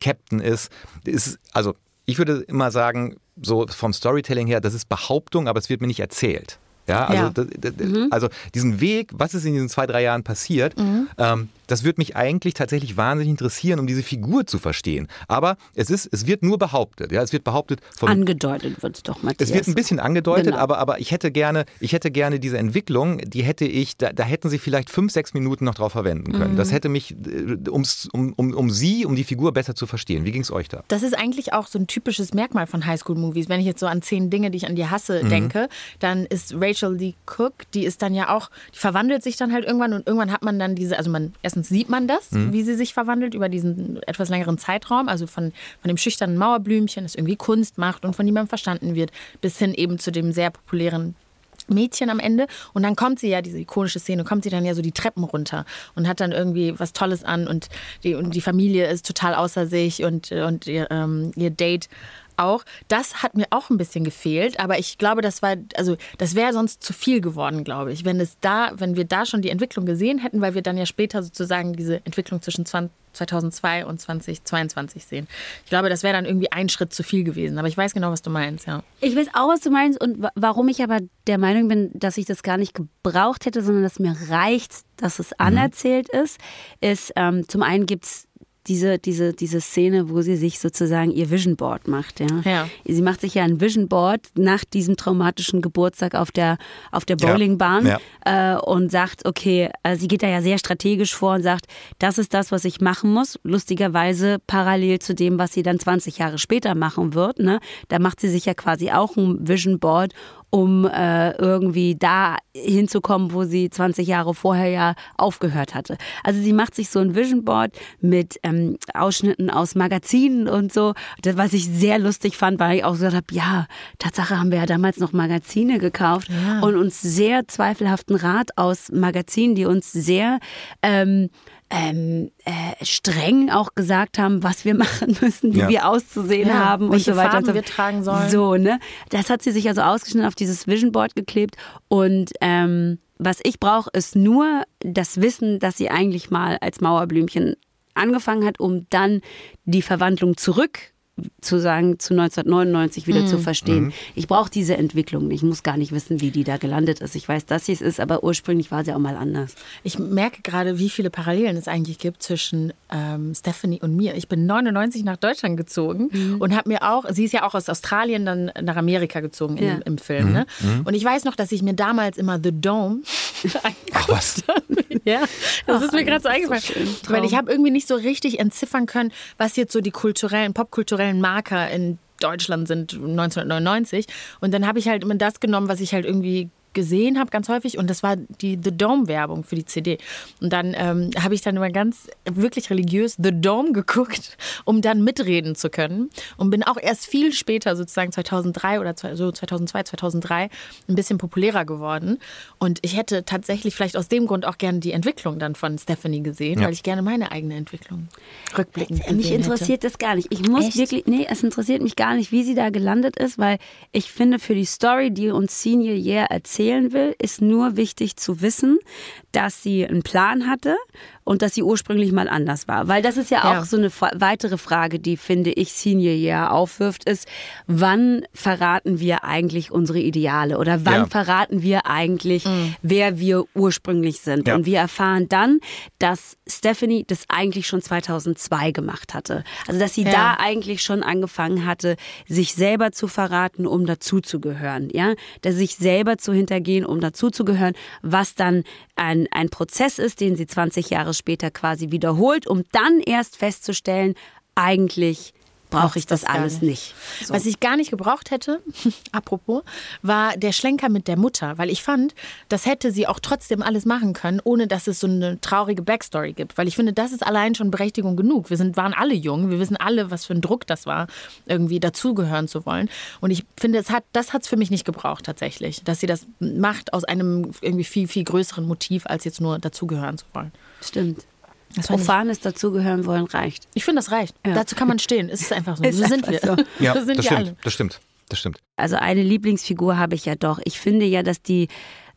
Captain ist, ist, also ich würde immer sagen, so vom Storytelling her, das ist Behauptung, aber es wird mir nicht erzählt. Ja, also,
Ja.
Das, das, also diesen Weg, was ist in diesen zwei, drei Jahren passiert, ähm, das würde mich eigentlich tatsächlich wahnsinnig interessieren, um diese Figur zu verstehen. Aber es ist, es wird nur behauptet. Ja, es wird behauptet von
Angedeutet wird es doch, Matthias.
es wird ein bisschen angedeutet,
Genau.
aber, aber ich hätte gerne, ich hätte gerne diese Entwicklung, die hätte ich, da, da hätten sie vielleicht fünf, sechs Minuten noch drauf verwenden können. Das hätte mich, äh, ums, um, um, um sie, um die Figur besser zu verstehen. Wie ging es euch da?
Das ist eigentlich auch so ein typisches Merkmal von Highschool-Movies. Wenn ich jetzt so an zehn Dinge, die ich an die hasse,
Mhm.
denke, dann ist Rachel Lee Cook, die ist dann ja auch, die verwandelt sich dann halt irgendwann und irgendwann hat man dann diese, also man, erstens sieht man das,
Mhm.
wie sie sich verwandelt über diesen etwas längeren Zeitraum, also von, von dem schüchternen Mauerblümchen, das irgendwie Kunst macht und von niemandem verstanden wird, bis hin eben zu dem sehr populären Mädchen am Ende und dann kommt sie ja, diese ikonische Szene, kommt sie dann ja so die Treppen runter und hat dann irgendwie was Tolles an und die, und die Familie ist total außer sich und, und ihr, ähm, ihr Date auch. Das hat mir auch ein bisschen gefehlt, aber ich glaube, das war, also das wäre sonst zu viel geworden, glaube ich, wenn es da, wenn wir da schon die Entwicklung gesehen hätten, weil wir dann ja später sozusagen diese Entwicklung zwischen 20, 2002 und 2022 sehen. Ich glaube, das wäre dann irgendwie ein Schritt zu viel gewesen, aber ich weiß genau, was du meinst, ja.
Ich weiß auch, was du meinst und wa- warum ich aber der Meinung bin, dass ich das gar nicht gebraucht hätte, sondern dass mir reicht, dass es anerzählt ist, ist ähm, zum einen gibt es diese, diese, diese Szene, wo sie sich sozusagen ihr Vision Board macht. Ja.
Ja.
Sie macht sich ja ein Vision Board nach diesem traumatischen Geburtstag auf der, auf der
Ja.
Bowlingbahn
Ja.
äh, und sagt, okay, äh, sie geht da ja sehr strategisch vor und sagt, das ist das, was ich machen muss. Lustigerweise parallel zu dem, was sie dann 20 Jahre später machen wird. Ne? Da macht sie sich ja quasi auch ein Vision Board, um äh, irgendwie da hinzukommen, wo sie 20 Jahre vorher ja aufgehört hatte. Also sie macht sich so ein Vision Board mit ähm, Ausschnitten aus Magazinen und so. Das, was ich sehr lustig fand, weil ich auch gesagt habe, ja, Tatsache haben wir ja damals noch Magazine gekauft und uns sehr zweifelhaften Rat aus Magazinen, die uns sehr ähm, ähm, äh, streng auch gesagt haben, was wir machen müssen, wie
Ja.
wir auszusehen
Ja,
haben
welche
und so weiter.
Farben
und so.
wir tragen sollen.
So, ne? Das hat sie sich also ausgeschnitten auf dieses Vision Board geklebt und ähm, was ich brauche, ist nur das Wissen, dass sie eigentlich mal als Mauerblümchen angefangen hat, um dann die Verwandlung zurück zu sagen, zu 1999 wieder
Mhm.
zu verstehen. Ich brauche diese Entwicklung. Ich muss gar nicht wissen, wie die da gelandet ist. Ich weiß, dass sie es ist, aber ursprünglich war sie auch mal anders.
Ich merke gerade, wie viele Parallelen es eigentlich gibt zwischen ähm, Stephanie und mir. Ich bin 99 nach Deutschland gezogen
Mhm.
und habe mir auch, sie ist ja auch aus Australien dann nach Amerika gezogen im,
Ja.
im Film. Ne? Und ich weiß noch, dass ich mir damals immer The Dome
Ach was.
Ja, das ist mir gerade so
so
eingefallen.
schön.
Weil ich habe irgendwie nicht so richtig entziffern können, was jetzt so die kulturellen, popkulturellen Marker in Deutschland sind 1999. Und dann habe ich halt immer das genommen, was ich halt irgendwie gesehen habe, ganz häufig. Und das war die The Dome-Werbung für die CD. Und dann ähm, habe ich dann immer ganz wirklich religiös The Dome geguckt, um dann mitreden zu können. Und bin auch erst viel später, sozusagen 2003 oder so 2002, 2003, ein bisschen populärer geworden. Und ich hätte tatsächlich vielleicht aus dem Grund auch gerne die Entwicklung dann von Stephanie gesehen,
Ja.
weil ich gerne meine eigene Entwicklung rückblickend gesehen
Mich interessiert das gar nicht. Ich muss
Echt?
wirklich, nee, es interessiert mich gar nicht, wie sie da gelandet ist, weil ich finde, für die Story, die uns Senior Year erzählen will, ist nur wichtig zu wissen, dass sie einen Plan hatte und dass sie ursprünglich mal anders war. Weil das ist ja,
Ja.
auch so eine weitere Frage, die, finde ich, Senior Year aufwirft, ist, wann verraten wir eigentlich unsere Ideale oder wann
Ja.
verraten wir eigentlich, wer wir ursprünglich sind.
Ja.
Und wir erfahren dann, dass Stephanie das eigentlich schon 2002 gemacht hatte. Also dass sie
Ja.
da eigentlich schon angefangen hatte, sich selber zu verraten, um dazuzugehören. Ja, dass sich selber zu hintergehen, um dazuzugehören, was dann ein, ein Prozess ist, den sie 20 Jahre später quasi wiederholt, um dann erst festzustellen, eigentlich brauche ich das,
das
alles
nicht.
nicht. So.
Was ich gar nicht gebraucht hätte, apropos, war der Schlenker mit der Mutter, weil ich fand, das hätte sie auch trotzdem alles machen können, ohne dass es so eine traurige Backstory gibt. Weil ich finde, das ist allein schon Berechtigung genug. Wir sind, waren alle jung, wir wissen alle, was für ein Druck das war, irgendwie dazugehören zu wollen. Und ich finde, es hat, das hat es für mich nicht gebraucht tatsächlich, dass sie das macht aus einem irgendwie viel, viel größeren Motiv, als jetzt nur dazugehören zu wollen.
Stimmt.
Das
Profanes dazugehören wollen reicht.
Ich finde, das reicht.
Ja.
Dazu kann man stehen. Es ist einfach so.
Ist
so sind
einfach
wir.
so.
Ja,
so sind
das
wir
stimmt.
alle.
Das stimmt. Das stimmt.
Also eine Lieblingsfigur habe ich ja doch. Ich finde ja, dass die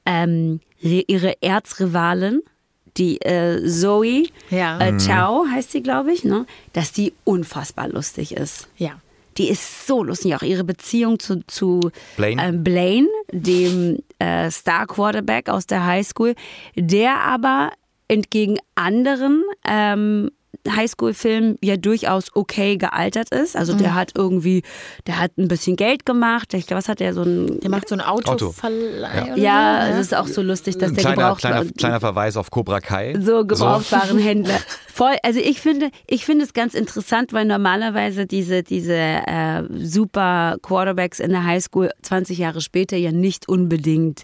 ähm, re- ihre Erzrivalin, die äh, Zoe
Ja.
äh, Chow heißt sie, glaube ich, ne? dass die unfassbar lustig ist.
Ja.
Die ist so lustig. Auch ihre Beziehung zu, zu
Blaine.
ähm, Blaine, dem äh, Star Quarterback aus der Highschool, der aber entgegen anderen ähm, Highschool-Filmen ja durchaus okay gealtert ist. Also
Mhm.
der hat irgendwie, der hat ein bisschen Geld gemacht. Ich glaube, was hat der so ein
Der macht so ein
Auto.
Autoverleih. oder
ja,
so,
es ist auch so lustig, dass
Ein
der
kleiner,
gebraucht
kleiner, kleiner Verweis auf Cobra Kai.
So Gebrauchtwarenhändler. Voll, also ich finde, ich finde es ganz interessant, weil normalerweise diese, diese äh, super Quarterbacks in der Highschool 20 Jahre später ja nicht unbedingt,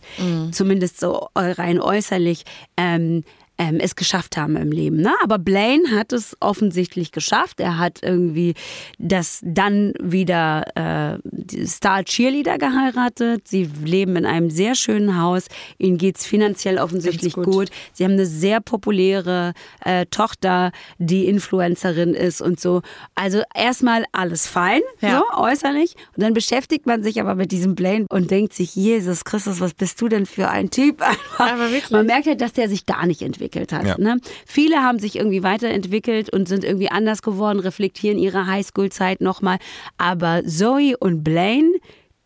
zumindest so rein äußerlich, ähm, ähm, es geschafft haben im Leben. Ne? Aber Blaine hat es offensichtlich geschafft. Er hat irgendwie das dann wieder äh, Star Cheerleader geheiratet. Sie leben in einem sehr schönen Haus. Ihnen geht's finanziell offensichtlich
gut.
gut. Sie haben eine sehr populäre äh, Tochter, die Influencerin ist und so. Also erstmal alles fein,
Ja.
so äußerlich. Und dann beschäftigt man sich aber mit diesem Blaine und denkt sich, Jesus Christus, was bist du denn für ein Typ?
Aber.
Man merkt halt, dass der sich gar nicht entwickelt hat.
Ja.
Ne? Viele haben sich irgendwie weiterentwickelt und sind irgendwie anders geworden, reflektieren ihre Highschool-Zeit nochmal. Aber Zoe und Blaine,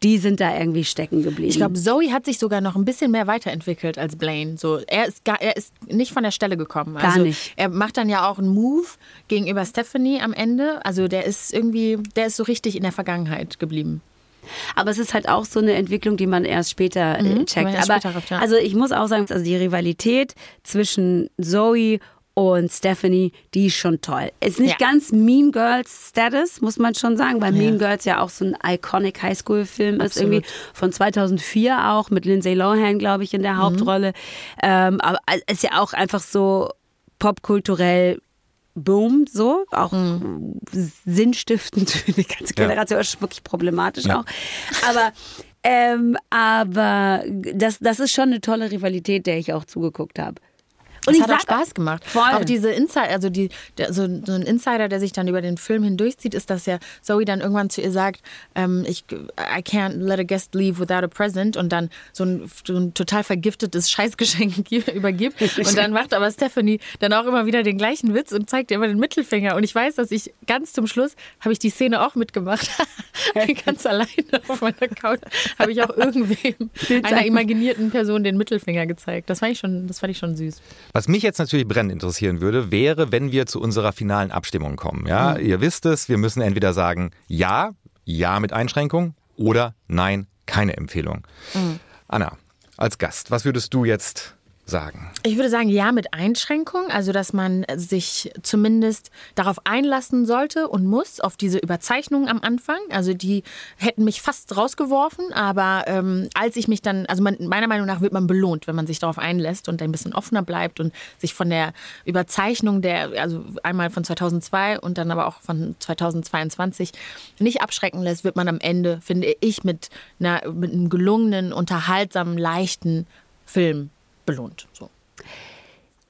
die sind da irgendwie stecken geblieben.
Ich glaube, Zoe hat sich sogar noch ein bisschen mehr weiterentwickelt als Blaine. So, er, ist gar, er ist nicht von der Stelle gekommen.
Gar
also,
nicht.
Er macht dann ja auch einen Move gegenüber Stephanie am Ende. Also der ist irgendwie, der ist so richtig in der Vergangenheit geblieben.
Aber es ist halt auch so eine Entwicklung, die man erst später äh,
Mhm,
checkt.
erst
Aber
später trifft, ja.
also ich muss auch sagen, also die Rivalität zwischen Zoe und Stephanie, die ist schon toll. Ist nicht
Ja.
ganz Mean Girls Status, muss man schon sagen, weil Mean Girls ja auch so ein iconic Highschool-Film ist, irgendwie von 2004 auch mit Lindsay Lohan, glaube ich, in
Mhm.
der Hauptrolle. Ähm, aber es ist ja auch einfach so popkulturell Boom, so, auch sinnstiftend für die ganze
Ja.
Generation, ist wirklich problematisch
Ja.
auch. Aber, ähm, aber das, das ist schon eine tolle Rivalität, der ich auch zugeguckt habe.
Und
es
hat auch Spaß gemacht.
Voll.
Auch diese Insider, also die, der, so, so ein Insider, der sich dann über den Film hindurchzieht, ist, dass ja Zoe dann irgendwann zu ihr sagt, ähm, ich, I can't let a guest leave without a present und dann so ein, so ein total vergiftetes Scheißgeschenk übergibt. Und dann macht aber Stephanie dann auch immer wieder den gleichen Witz und zeigt ihr immer den Mittelfinger. Und ich weiß, dass ich ganz zum Schluss habe ich die Szene auch mitgemacht. ganz alleine auf meiner Couch habe ich auch irgendwem, einer imaginierten Person den Mittelfinger gezeigt. Das fand ich schon, das fand ich schon süß.
Was mich jetzt natürlich brennend interessieren würde, wäre, wenn wir zu unserer finalen Abstimmung kommen. Ja,
Mhm.
ihr wisst es, wir müssen entweder sagen ja, ja mit Einschränkung oder nein, keine Empfehlung.
Mhm.
Anna, als Gast, was würdest du jetzt sagen?
Ich würde sagen, ja, mit Einschränkung. Also, dass man sich zumindest darauf einlassen sollte und muss, auf diese Überzeichnungen am Anfang. Also, die hätten mich fast rausgeworfen. Aber ähm, als ich mich dann, also man, meiner Meinung nach wird man belohnt, wenn man sich darauf einlässt und ein bisschen offener bleibt und sich von der Überzeichnung der, also einmal von 2002 und dann aber auch von 2022 nicht abschrecken lässt, wird man am Ende, finde ich, mit, einer, mit einem gelungenen, unterhaltsamen, leichten Film belohnt. So.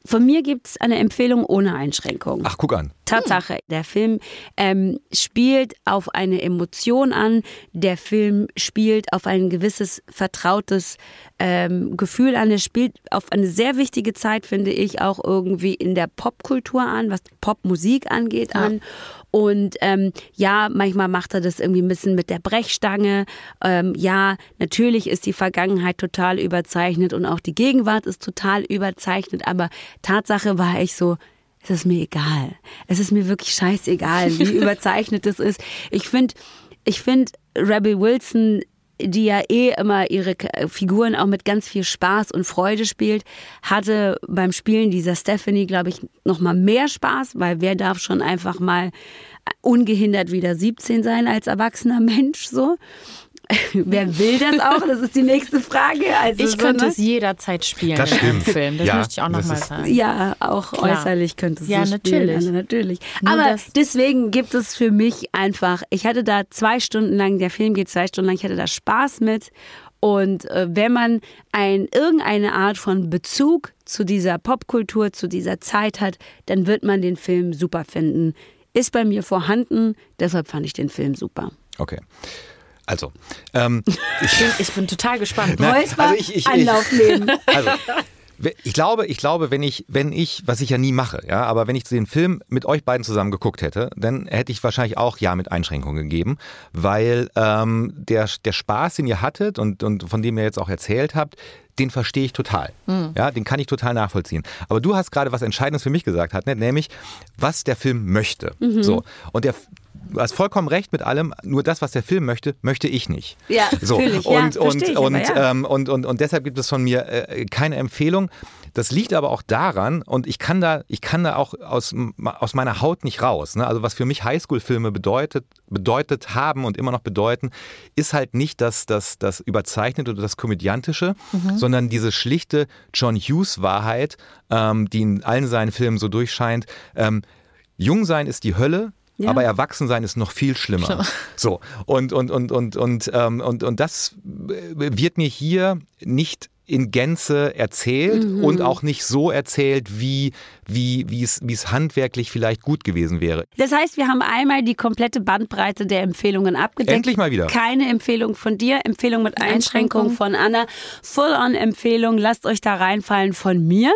Von mir gibt es eine Empfehlung ohne Einschränkung.
Ach, guck an.
Tatsache, der Film ähm, spielt auf eine Emotion an, der Film spielt auf ein gewisses vertrautes ähm, Gefühl an, der spielt auf eine sehr wichtige Zeit, finde ich, auch irgendwie in der Popkultur an, was Popmusik angeht, an. Und ähm, ja, manchmal macht er das irgendwie ein bisschen mit der Brechstange. Ähm, ja, natürlich ist die Vergangenheit total überzeichnet und auch die Gegenwart ist total überzeichnet, aber Tatsache war ich so, es ist mir egal. Es ist mir wirklich scheißegal, wie überzeichnet es ist. Ich finde, ich finde Rebel Wilson, die ja eh immer ihre K- Figuren auch mit ganz viel Spaß und Freude spielt, hatte beim Spielen dieser Stephanie, glaube ich, noch mal mehr Spaß, weil wer darf schon einfach mal ungehindert wieder 17 sein als erwachsener Mensch so? Wer will das auch? Das ist die nächste Frage. Also
Ich
so,
könnte
ne?
es jederzeit spielen
Das
in einem
stimmt.
Film. Das
Ja,
möchte ich auch nochmal sagen.
Ja, auch
Klar.
äußerlich könnte es
Ja,
so spielen.
natürlich.
Also natürlich.
Nur
Aber deswegen gibt es für mich einfach, ich hatte da zwei Stunden lang, der Film geht zwei Stunden lang, ich hatte da Spaß mit. Und äh, wenn man ein, irgendeine Art von Bezug zu dieser Popkultur, zu dieser Zeit hat, dann wird man den Film super finden. Ist bei mir vorhanden, deshalb fand ich den Film super.
Okay. Also, ähm,
Ich bin, ich bin total gespannt.
Na, also ich- ich- ich-
Anlauf nehmen.
Also, ich glaube, ich glaube, wenn ich, wenn ich, was ich ja nie mache, ja, aber wenn ich den Film mit euch beiden zusammen geguckt hätte, dann hätte ich wahrscheinlich auch ja mit Einschränkungen gegeben, weil ähm, der, der Spaß, den ihr hattet und, und von dem ihr jetzt auch erzählt habt, den verstehe ich total. Ja, den kann ich total nachvollziehen. Aber du hast gerade was Entscheidendes für mich gesagt, hat, nämlich, was der Film möchte. So. Und der Du hast vollkommen recht mit allem, nur das, was der Film möchte, möchte ich nicht.
Ja,
so.
fühl ich, ja,
und, und,
ich aber,
und,
ja.
ähm, und, und, und deshalb gibt es von mir äh, keine Empfehlung. Das liegt aber auch daran, und ich kann da, ich kann da auch aus, aus meiner Haut nicht raus. Ne? Also was für mich Highschool-Filme bedeutet, bedeutet haben und immer noch bedeuten, ist halt nicht das, das, das Überzeichnete oder das Komödiantische,
Mhm.
sondern diese schlichte John Hughes-Wahrheit, ähm, die in allen seinen Filmen so durchscheint. Ähm, Jung sein ist die Hölle,
Ja.
aber erwachsen sein ist noch viel schlimmer. So und und und und und ähm, und und das wird mir hier nicht in Gänze erzählt
Mhm.
und auch nicht so erzählt, wie wie wie es wie es handwerklich vielleicht gut gewesen wäre.
Das heißt, wir haben einmal die komplette Bandbreite der Empfehlungen abgedeckt.
Endlich mal wieder.
Keine Empfehlung von dir, Empfehlung mit Einschränkung
Einschränkung.
von Anna. Full-on-Empfehlung, lasst euch da reinfallen von mir.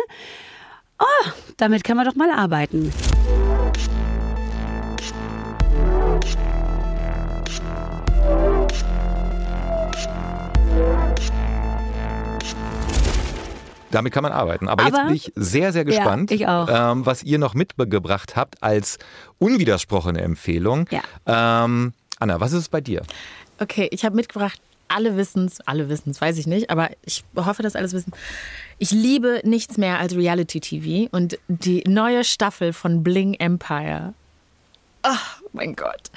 Oh, damit kann man doch mal arbeiten.
Damit kann man arbeiten. Aber, jetzt
Aber-
bin ich sehr, sehr gespannt,
ich auch.
Ähm, was ihr noch mitgebracht habt als unwidersprochene Empfehlung.
Ja.
Ähm, Anna, was ist es bei dir?
Okay, ich habe mitgebracht, alle wissen's, alle wissen's, weiß ich nicht, aber ich hoffe, dass alles wissen. Ich liebe nichts mehr als Reality-TV und die neue Staffel von Bling Empire. Oh mein Gott.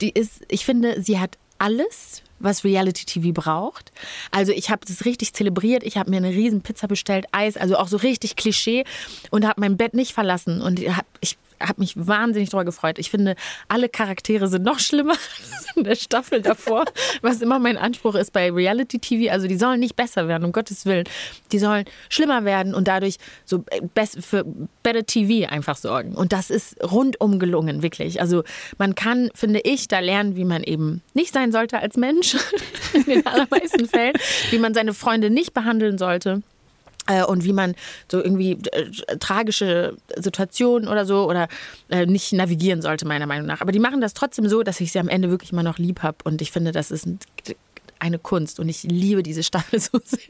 Die ist, ich finde, sie hat alles, was Reality-TV braucht. Also ich habe das richtig zelebriert. Ich habe mir eine riesen Pizza bestellt, Eis, also auch so richtig Klischee und habe mein Bett nicht verlassen. Und hab- ich, habe mich wahnsinnig drüber gefreut. Ich finde, alle Charaktere sind noch schlimmer als in der Staffel davor, was immer mein Anspruch ist bei Reality TV. Also die sollen nicht besser werden, um Gottes Willen. Die sollen schlimmer werden und dadurch so für Better TV einfach sorgen. Und das ist rundum gelungen, wirklich. Also man kann, finde ich, da lernen, wie man eben nicht sein sollte als Mensch, in den allermeisten Fällen, wie man seine Freunde nicht behandeln sollte äh, und wie man so irgendwie äh, tragische Situationen oder so oder äh, nicht navigieren sollte, meiner Meinung nach. Aber die machen das trotzdem so, dass ich sie am Ende wirklich immer noch lieb habe. Und ich finde, das ist eine Kunst und ich liebe diese Staffel so sehr.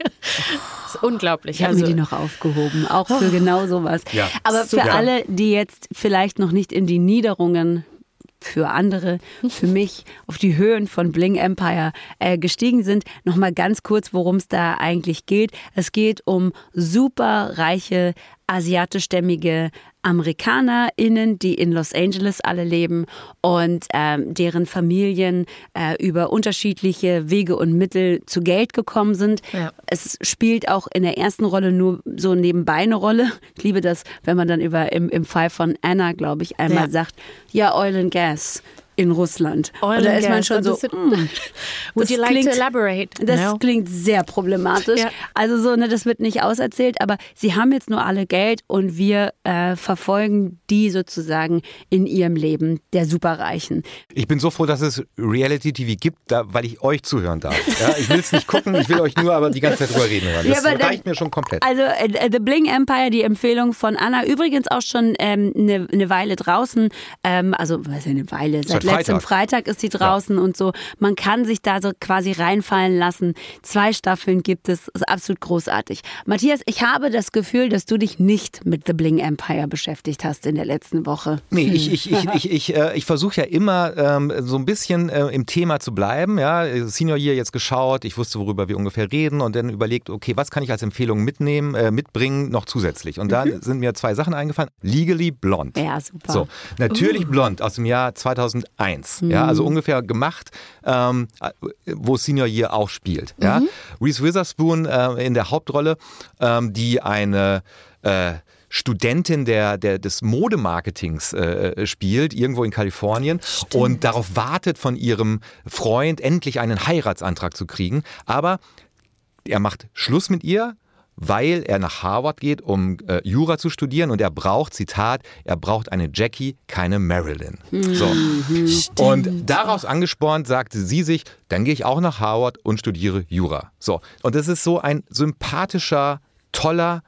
Das ist unglaublich.
Ich habe also, mir die noch aufgehoben, auch für oh. genau sowas. Ja. Aber für ja. alle, die jetzt vielleicht noch nicht in die Niederungen für andere, für mich auf die Höhen von Bling Empire äh, gestiegen sind. Nochmal ganz kurz, worum es da eigentlich geht. Es geht um super reiche asiatischstämmige AmerikanerInnen, die in Los Angeles alle leben und ähm, deren Familien äh, über unterschiedliche Wege und Mittel zu Geld gekommen sind. Ja. Es spielt auch in der ersten Rolle nur so nebenbei eine Rolle. Ich liebe das, wenn man dann über im, im Fall von Anna, glaube ich, einmal ja. sagt, ja, Oil and Gas in Russland.
Oil
und
da ist man schon so, mm, would you like klingt, to elaborate?
Das no. klingt sehr problematisch. Ja. Also so, ne, das wird nicht auserzählt, aber sie haben jetzt nur alle Geld und wir äh, verfolgen die sozusagen in ihrem Leben der Superreichen.
Ich bin so froh, dass es Reality TV gibt, da, weil ich euch zuhören darf. Ja, ich will es nicht gucken, ich will euch nur aber die ganze Zeit drüber reden hören. Das ja, reicht dann, mir schon komplett.
Also äh, The Bling Empire, die Empfehlung von Anna, übrigens auch schon ähm, eine, eine Weile draußen, ähm, also was ist eine Weile, seit letztem Freitag ist sie draußen ja. und so. Man kann sich da so quasi reinfallen lassen. Zwei Staffeln gibt es, ist absolut großartig. Matthias, ich habe das Gefühl, dass du dich nicht mit The Bling Empire beschäftigt hast in der letzten Woche.
Nee, hm. ich, ich, ich, ich, ich, äh, ich versuche ja immer ähm, so ein bisschen äh, im Thema zu bleiben. Ja? Senior Year jetzt geschaut, ich wusste, worüber wir ungefähr reden und dann überlegt, okay, was kann ich als Empfehlung mitnehmen, äh, mitbringen, noch zusätzlich. Und mhm. da sind mir zwei Sachen eingefallen. Legally Blonde.
Ja, super.
So, natürlich uh. Blond aus dem Jahr 2001. Mhm. Ja, also ungefähr gemacht, ähm, wo Senior Year auch spielt. Ja? Mhm. Reese Witherspoon äh, in der Hauptrolle, ähm, die eine äh, Studentin der, der, des Modemarketings äh, spielt, irgendwo in Kalifornien Stimmt. und darauf wartet, von ihrem Freund endlich einen Heiratsantrag zu kriegen. Aber er macht Schluss mit ihr, weil er nach Harvard geht, um äh, Jura zu studieren und er braucht, Zitat, er braucht eine Jackie, keine Marilyn. So. Und daraus angespornt sagte sie sich, dann gehe ich auch nach Harvard und studiere Jura. So. Und das ist so ein sympathischer, toller,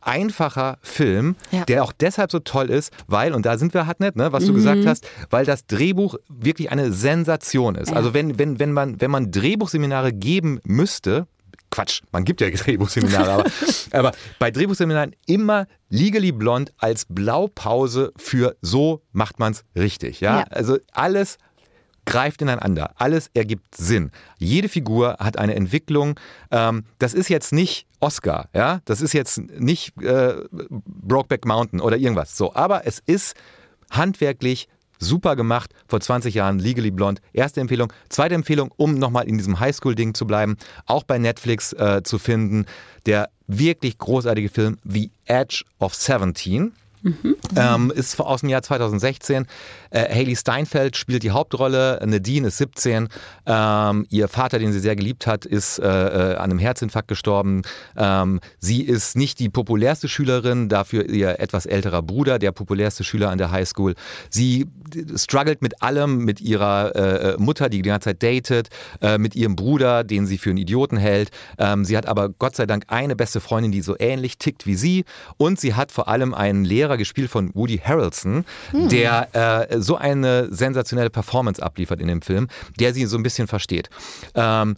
einfacher Film, ja. der auch deshalb so toll ist, weil, und da sind wir halt nicht, ne, was du mhm. gesagt hast, weil das Drehbuch wirklich eine Sensation ist. Ja. Also wenn, wenn, wenn, man, wenn man Drehbuchseminare geben müsste, Quatsch, man gibt ja Drehbuchseminare, aber, aber bei Drehbuchseminaren immer Legally Blond als Blaupause für so macht man es richtig. Ja? ja? Also alles greift ineinander, alles ergibt Sinn. Jede Figur hat eine Entwicklung. Ähm, das ist jetzt nicht Oscar, ja, das ist jetzt nicht äh, Brokeback Mountain oder irgendwas. So, aber es ist handwerklich Super gemacht, vor 20 Jahren, Legally Blonde. Erste Empfehlung. Zweite Empfehlung, um nochmal in diesem Highschool-Ding zu bleiben, auch bei Netflix äh, zu finden, der wirklich großartige Film The Edge of 17. Mhm. Ähm, ist aus dem Jahr 2016. Äh, Haley Steinfeld spielt die Hauptrolle. Nadine ist 17. Ähm, ihr Vater, den sie sehr geliebt hat, ist äh, äh, an einem Herzinfarkt gestorben. Ähm, sie ist nicht die populärste Schülerin, dafür ihr etwas älterer Bruder, der populärste Schüler an der Highschool. Sie struggelt mit allem, mit ihrer äh, äh, Mutter, die die ganze Zeit datet, äh, mit ihrem Bruder, den sie für einen Idioten hält. Ähm, sie hat aber Gott sei Dank eine beste Freundin, die so ähnlich tickt wie sie. Und sie hat vor allem einen Lehrer, Lehrer, gespielt von Woody Harrelson, hm. der äh, so eine sensationelle Performance abliefert in dem Film, der sie so ein bisschen versteht. Ähm,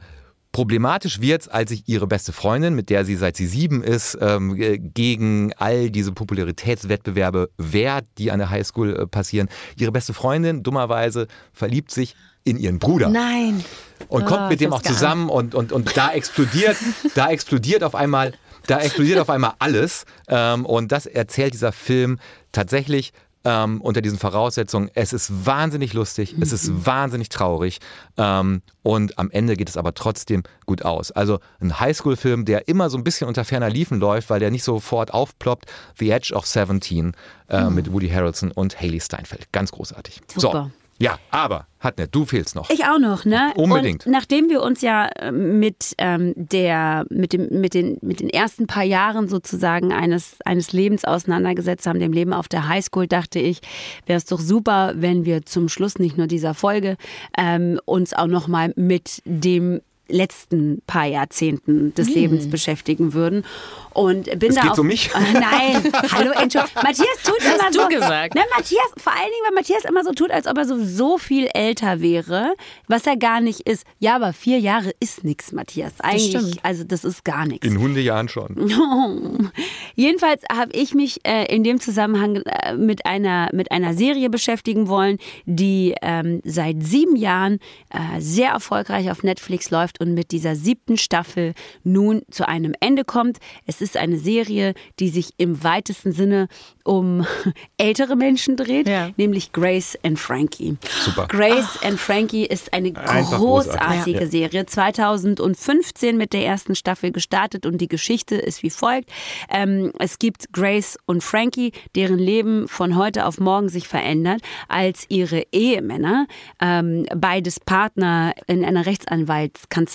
Problematisch wird es, als sich ihre beste Freundin, mit der sie seit sie sieben ist, ähm, gegen all diese Popularitätswettbewerbe wehrt, die an der Highschool äh, passieren. Ihre beste Freundin, dummerweise, verliebt sich in ihren Bruder.
Nein.
Und kommt oh, mit dem auch zusammen und, und, und da explodiert, da explodiert auf einmal da explodiert auf einmal alles. Ähm, und das erzählt dieser Film tatsächlich ähm, unter diesen Voraussetzungen. Es ist wahnsinnig lustig, es ist mhm. wahnsinnig traurig ähm, und am Ende geht es aber trotzdem gut aus. Also ein Highschool-Film, der immer so ein bisschen unter ferner Liefen läuft, weil der nicht sofort aufploppt. The Edge of Seventeen äh, mhm. mit Woody Harrelson und Haley Steinfeld. Ganz großartig. Super. So. Ja, aber Hatne, du fehlst noch.
Ich auch noch, ne?
Unbedingt.
Und nachdem wir uns ja äh, mit ähm, der, mit dem, mit den, mit den ersten paar Jahren sozusagen eines, eines Lebens auseinandergesetzt haben, dem Leben auf der Highschool, dachte ich, wäre es doch super, wenn wir zum Schluss nicht nur dieser Folge ähm, uns auch noch mal mit dem letzten paar Jahrzehnten des hm. Lebens beschäftigen würden. Und bin
es
da
geht
auf,
um mich?
nein, hallo, Entschuldigung. Matthias tut
das
immer so.
Gesagt.
Ne, Matthias, vor allen Dingen, weil Matthias immer so tut, als ob er so, so viel älter wäre, was er gar nicht ist. Ja, aber vier Jahre ist nichts, Matthias. Eigentlich, das also das ist gar nichts.
In Hundejahren schon.
Jedenfalls habe ich mich äh, in dem Zusammenhang äh, mit, einer, mit einer Serie beschäftigen wollen, die ähm, seit sieben Jahren äh, sehr erfolgreich auf Netflix läuft und mit dieser siebten Staffel nun zu einem Ende kommt. Es ist eine Serie, die sich im weitesten Sinne um ältere Menschen dreht, ja. nämlich Grace and Frankie.
Super.
Grace and Frankie ist eine Einfach großartige großartig. Serie. 2015 mit der ersten Staffel gestartet und die Geschichte ist wie folgt. Ähm, es gibt Grace und Frankie, deren Leben von heute auf morgen sich verändert, als ihre Ehemänner, ähm, beides Partner in einer Rechtsanwaltskanzlei,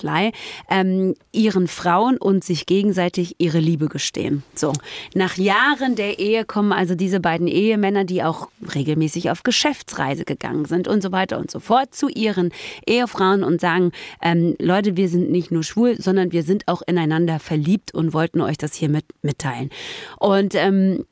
ähm, ihren Frauen und sich gegenseitig ihre Liebe gestehen. So, nach Jahren der Ehe kommen also diese beiden Ehemänner, die auch regelmäßig auf Geschäftsreise gegangen sind und so weiter und so fort, zu ihren Ehefrauen und sagen, ähm, Leute, wir sind nicht nur schwul, sondern wir sind auch ineinander verliebt und wollten euch das hiermit mitteilen. Und ähm,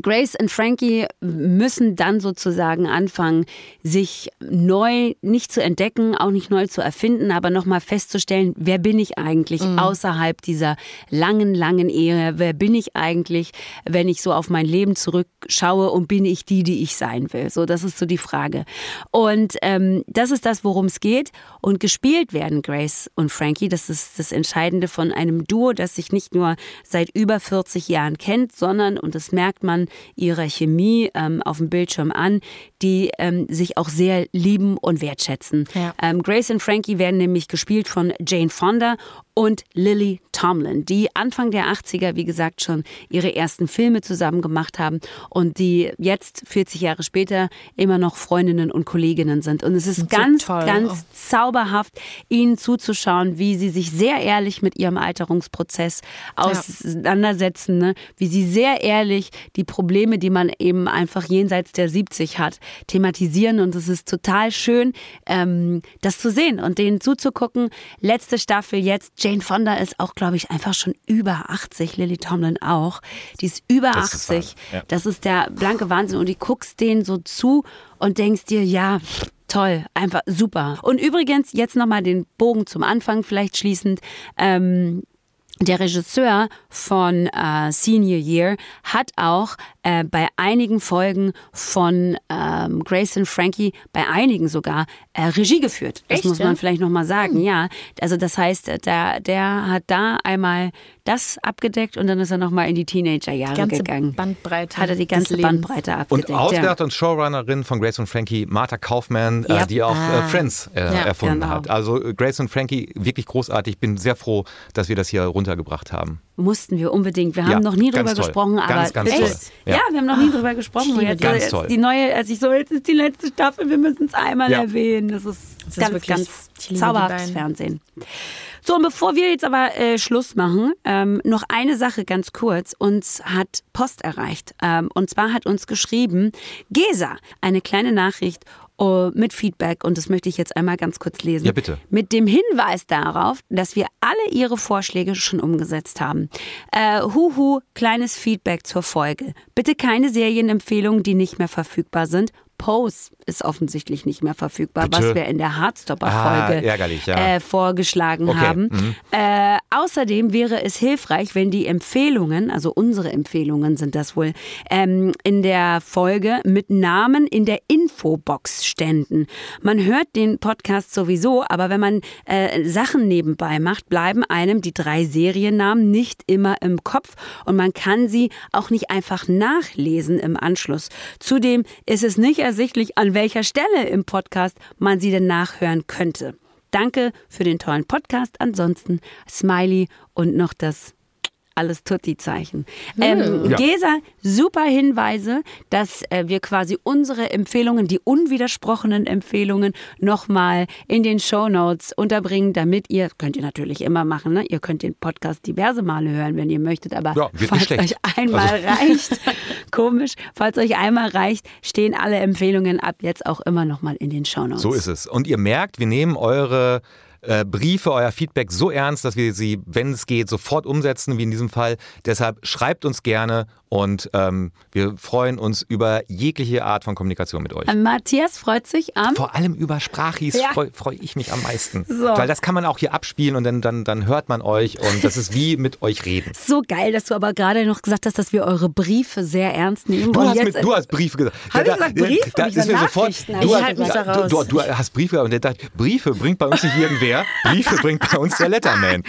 Grace und Frankie müssen dann sozusagen anfangen, sich neu nicht zu entdecken, auch nicht neu zu erfinden, aber nochmal festzustellen, wer bin ich eigentlich mhm. außerhalb dieser langen, langen Ehe? Wer bin ich eigentlich, wenn ich so auf mein Leben zurückschaue und bin ich die, die ich sein will? So, das ist so die Frage. Und ähm, das ist das, worum es geht. Und gespielt werden Grace und Frankie, das ist das Entscheidende von einem Duo, das sich nicht nur seit über 40 Jahren kennt, sondern, und das merkt man, ihrer Chemie ähm, auf dem Bildschirm an, die ähm, sich auch sehr lieben und wertschätzen. Ja. Ähm, Grace und Frankie werden nämlich gespielt von Jane Fonda und Lily Tomlin, die Anfang der 80er, wie gesagt, schon ihre ersten Filme zusammen gemacht haben und die jetzt, 40 Jahre später, immer noch Freundinnen und Kolleginnen sind. Und es ist ganz, so ganz oh. zauberhaft, ihnen zuzuschauen, wie sie sich sehr ehrlich mit ihrem Alterungsprozess auseinandersetzen, ne? wie sie sehr ehrlich die Probleme, die man eben einfach jenseits der 70 hat, thematisieren. Und es ist total schön, ähm, das zu sehen und denen zuzugucken. Letzte Staffel jetzt Jane Fonda ist auch, glaube ich, einfach schon über 80. Lily Tomlin auch. Die ist über das 80. Ist ja. Das ist der blanke Wahnsinn. Und du guckst denen so zu und denkst dir, ja, toll, einfach super. Und übrigens, jetzt nochmal den Bogen zum Anfang vielleicht schließend. Ähm, der Regisseur von äh, Senior Year hat auch äh, bei einigen Folgen von ähm, Grace und Frankie, bei einigen sogar, äh, Regie geführt. Das Echt, muss man ja? vielleicht nochmal sagen, hm. ja. Also das heißt, der, der hat da einmal das abgedeckt und dann ist er nochmal in die Teenagerjahre
ganze
gegangen.
Bandbreite.
Hat er die ganze Bandbreite abgedeckt.
Und Auswärter ja. und Showrunnerin von Grace und Frankie, Martha Kaufman, äh, ja. die auch äh, ah. Friends äh, ja, erfunden genau. hat. Also Grace und Frankie, wirklich großartig. Ich bin sehr froh, dass wir das hier runtergebracht haben.
Mussten wir unbedingt. Wir haben noch nie drüber toll. gesprochen, aber
ganz, ganz toll.
Ja. wir haben noch nie drüber gesprochen.
Jetzt, ganz toll.
Die neue, als ich so, jetzt ist die letzte Staffel, wir müssen es einmal erwähnen. Das ist, das ganz, ist ganz zauberhaftes Fernsehen. So, und bevor wir jetzt aber äh, Schluss machen, ähm, noch eine Sache ganz kurz. Uns hat Post erreicht. Ähm, und zwar hat uns geschrieben, Gesa, eine kleine Nachricht uh, mit Feedback. Und das möchte ich jetzt einmal ganz kurz lesen.
Ja, bitte.
Mit dem Hinweis darauf, dass wir alle Ihre Vorschläge schon umgesetzt haben. Äh, huhu, kleines Feedback zur Folge. Bitte keine Serienempfehlungen, die nicht mehr verfügbar sind. Pose ist offensichtlich nicht mehr verfügbar,
Bitte?
was wir in der Hardstopper-Folge
Ah, ja.
äh, vorgeschlagen
Okay,
haben.
mhm.
Äh, außerdem wäre es hilfreich, wenn die Empfehlungen, also unsere Empfehlungen sind das wohl, ähm, in der Folge mit Namen in der Infobox ständen. Man hört den Podcast sowieso, aber wenn man äh, Sachen nebenbei macht, bleiben einem die drei Seriennamen nicht immer im Kopf und man kann sie auch nicht einfach nachlesen im Anschluss. Zudem ist es nicht ersichtlich, an welcher Stelle im Podcast man sie denn nachhören könnte. Danke für den tollen Podcast. Ansonsten Smiley und noch das alles Tutti-Zeichen. Ähm,
Ja.
Gesa, super Hinweise, dass äh, wir quasi unsere Empfehlungen, die unwidersprochenen Empfehlungen, nochmal in den Shownotes unterbringen, damit ihr, könnt ihr natürlich immer machen, ne? ihr könnt den Podcast diverse Male hören, wenn ihr möchtet, aber
Ja,
falls euch einmal
Also-
reicht, komisch, falls euch einmal reicht, stehen alle Empfehlungen ab jetzt auch immer nochmal in den Shownotes.
So ist es. Und ihr merkt, wir nehmen eure äh, Briefe, euer Feedback so ernst, dass wir sie, wenn es geht, sofort umsetzen, wie in diesem Fall. Deshalb schreibt uns gerne und ähm, wir freuen uns über jegliche Art von Kommunikation mit euch.
Äh, Matthias freut sich am
Vor allem über Sprachis
Ja.
freue freu ich mich am meisten.
So.
Weil das kann man auch hier abspielen und dann, dann, dann hört man euch und das ist wie mit euch reden.
So geil, dass du aber gerade noch gesagt hast, dass wir eure Briefe sehr ernst nehmen.
Du
Und
hast,
jetzt,
mit, du hast Briefe gesagt.
Ich?
Da ist mir sofort. Du,
Ich
hast,
mich da raus.
du, du hast Briefe und der dachte, Briefe bringt bei uns nicht irgendwer. Briefe bringt bei uns der Letterman.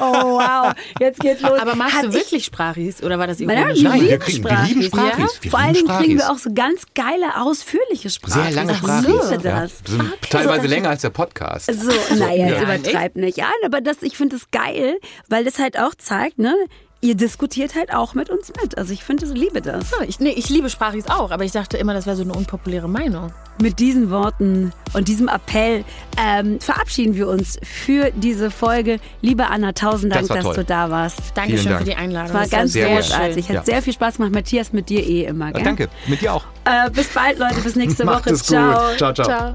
oh wow, jetzt geht's los.
Aber magst
Hat
du
ich-
wirklich Sprachis oder war das ironisch?
nein, wir
kriegen, wir lieben
Sprachis,
Sprachis.
ja?
Wir
Vor allen Dingen kriegen wir
Sprachis.
auch so ganz geile, ausführliche Sprachen.
Sehr lange
Ich
Sprachis.
liebe
Ja.
das.
Sind Teilweise länger als der Podcast.
So, naja, jetzt
Ja,
übertreibt nicht. Ja, aber das, ich finde es geil, weil das halt auch zeigt, ne, ihr diskutiert halt auch mit uns mit. Also ich finde, ich liebe das.
Ja, Ich, nee, ich liebe Sprachis auch, aber ich dachte immer, das wäre so eine unpopuläre Meinung.
Mit diesen Worten und diesem Appell ähm, verabschieden wir uns für diese Folge. Liebe Anna, tausend Dank,
Das
dass
toll.
du da warst.
Dankeschön
Vielen
für
Dank.
die Einladung.
Es war
Das
ganz
sehr
großartig.
schön.
Hat
Ja.
sehr viel Spaß gemacht. Matthias, mit dir eh immer. Gell?
Danke, mit dir auch.
Äh, bis bald, Leute. Bis nächste
Macht
Woche. Ciao.
ciao. ciao.
Ciao.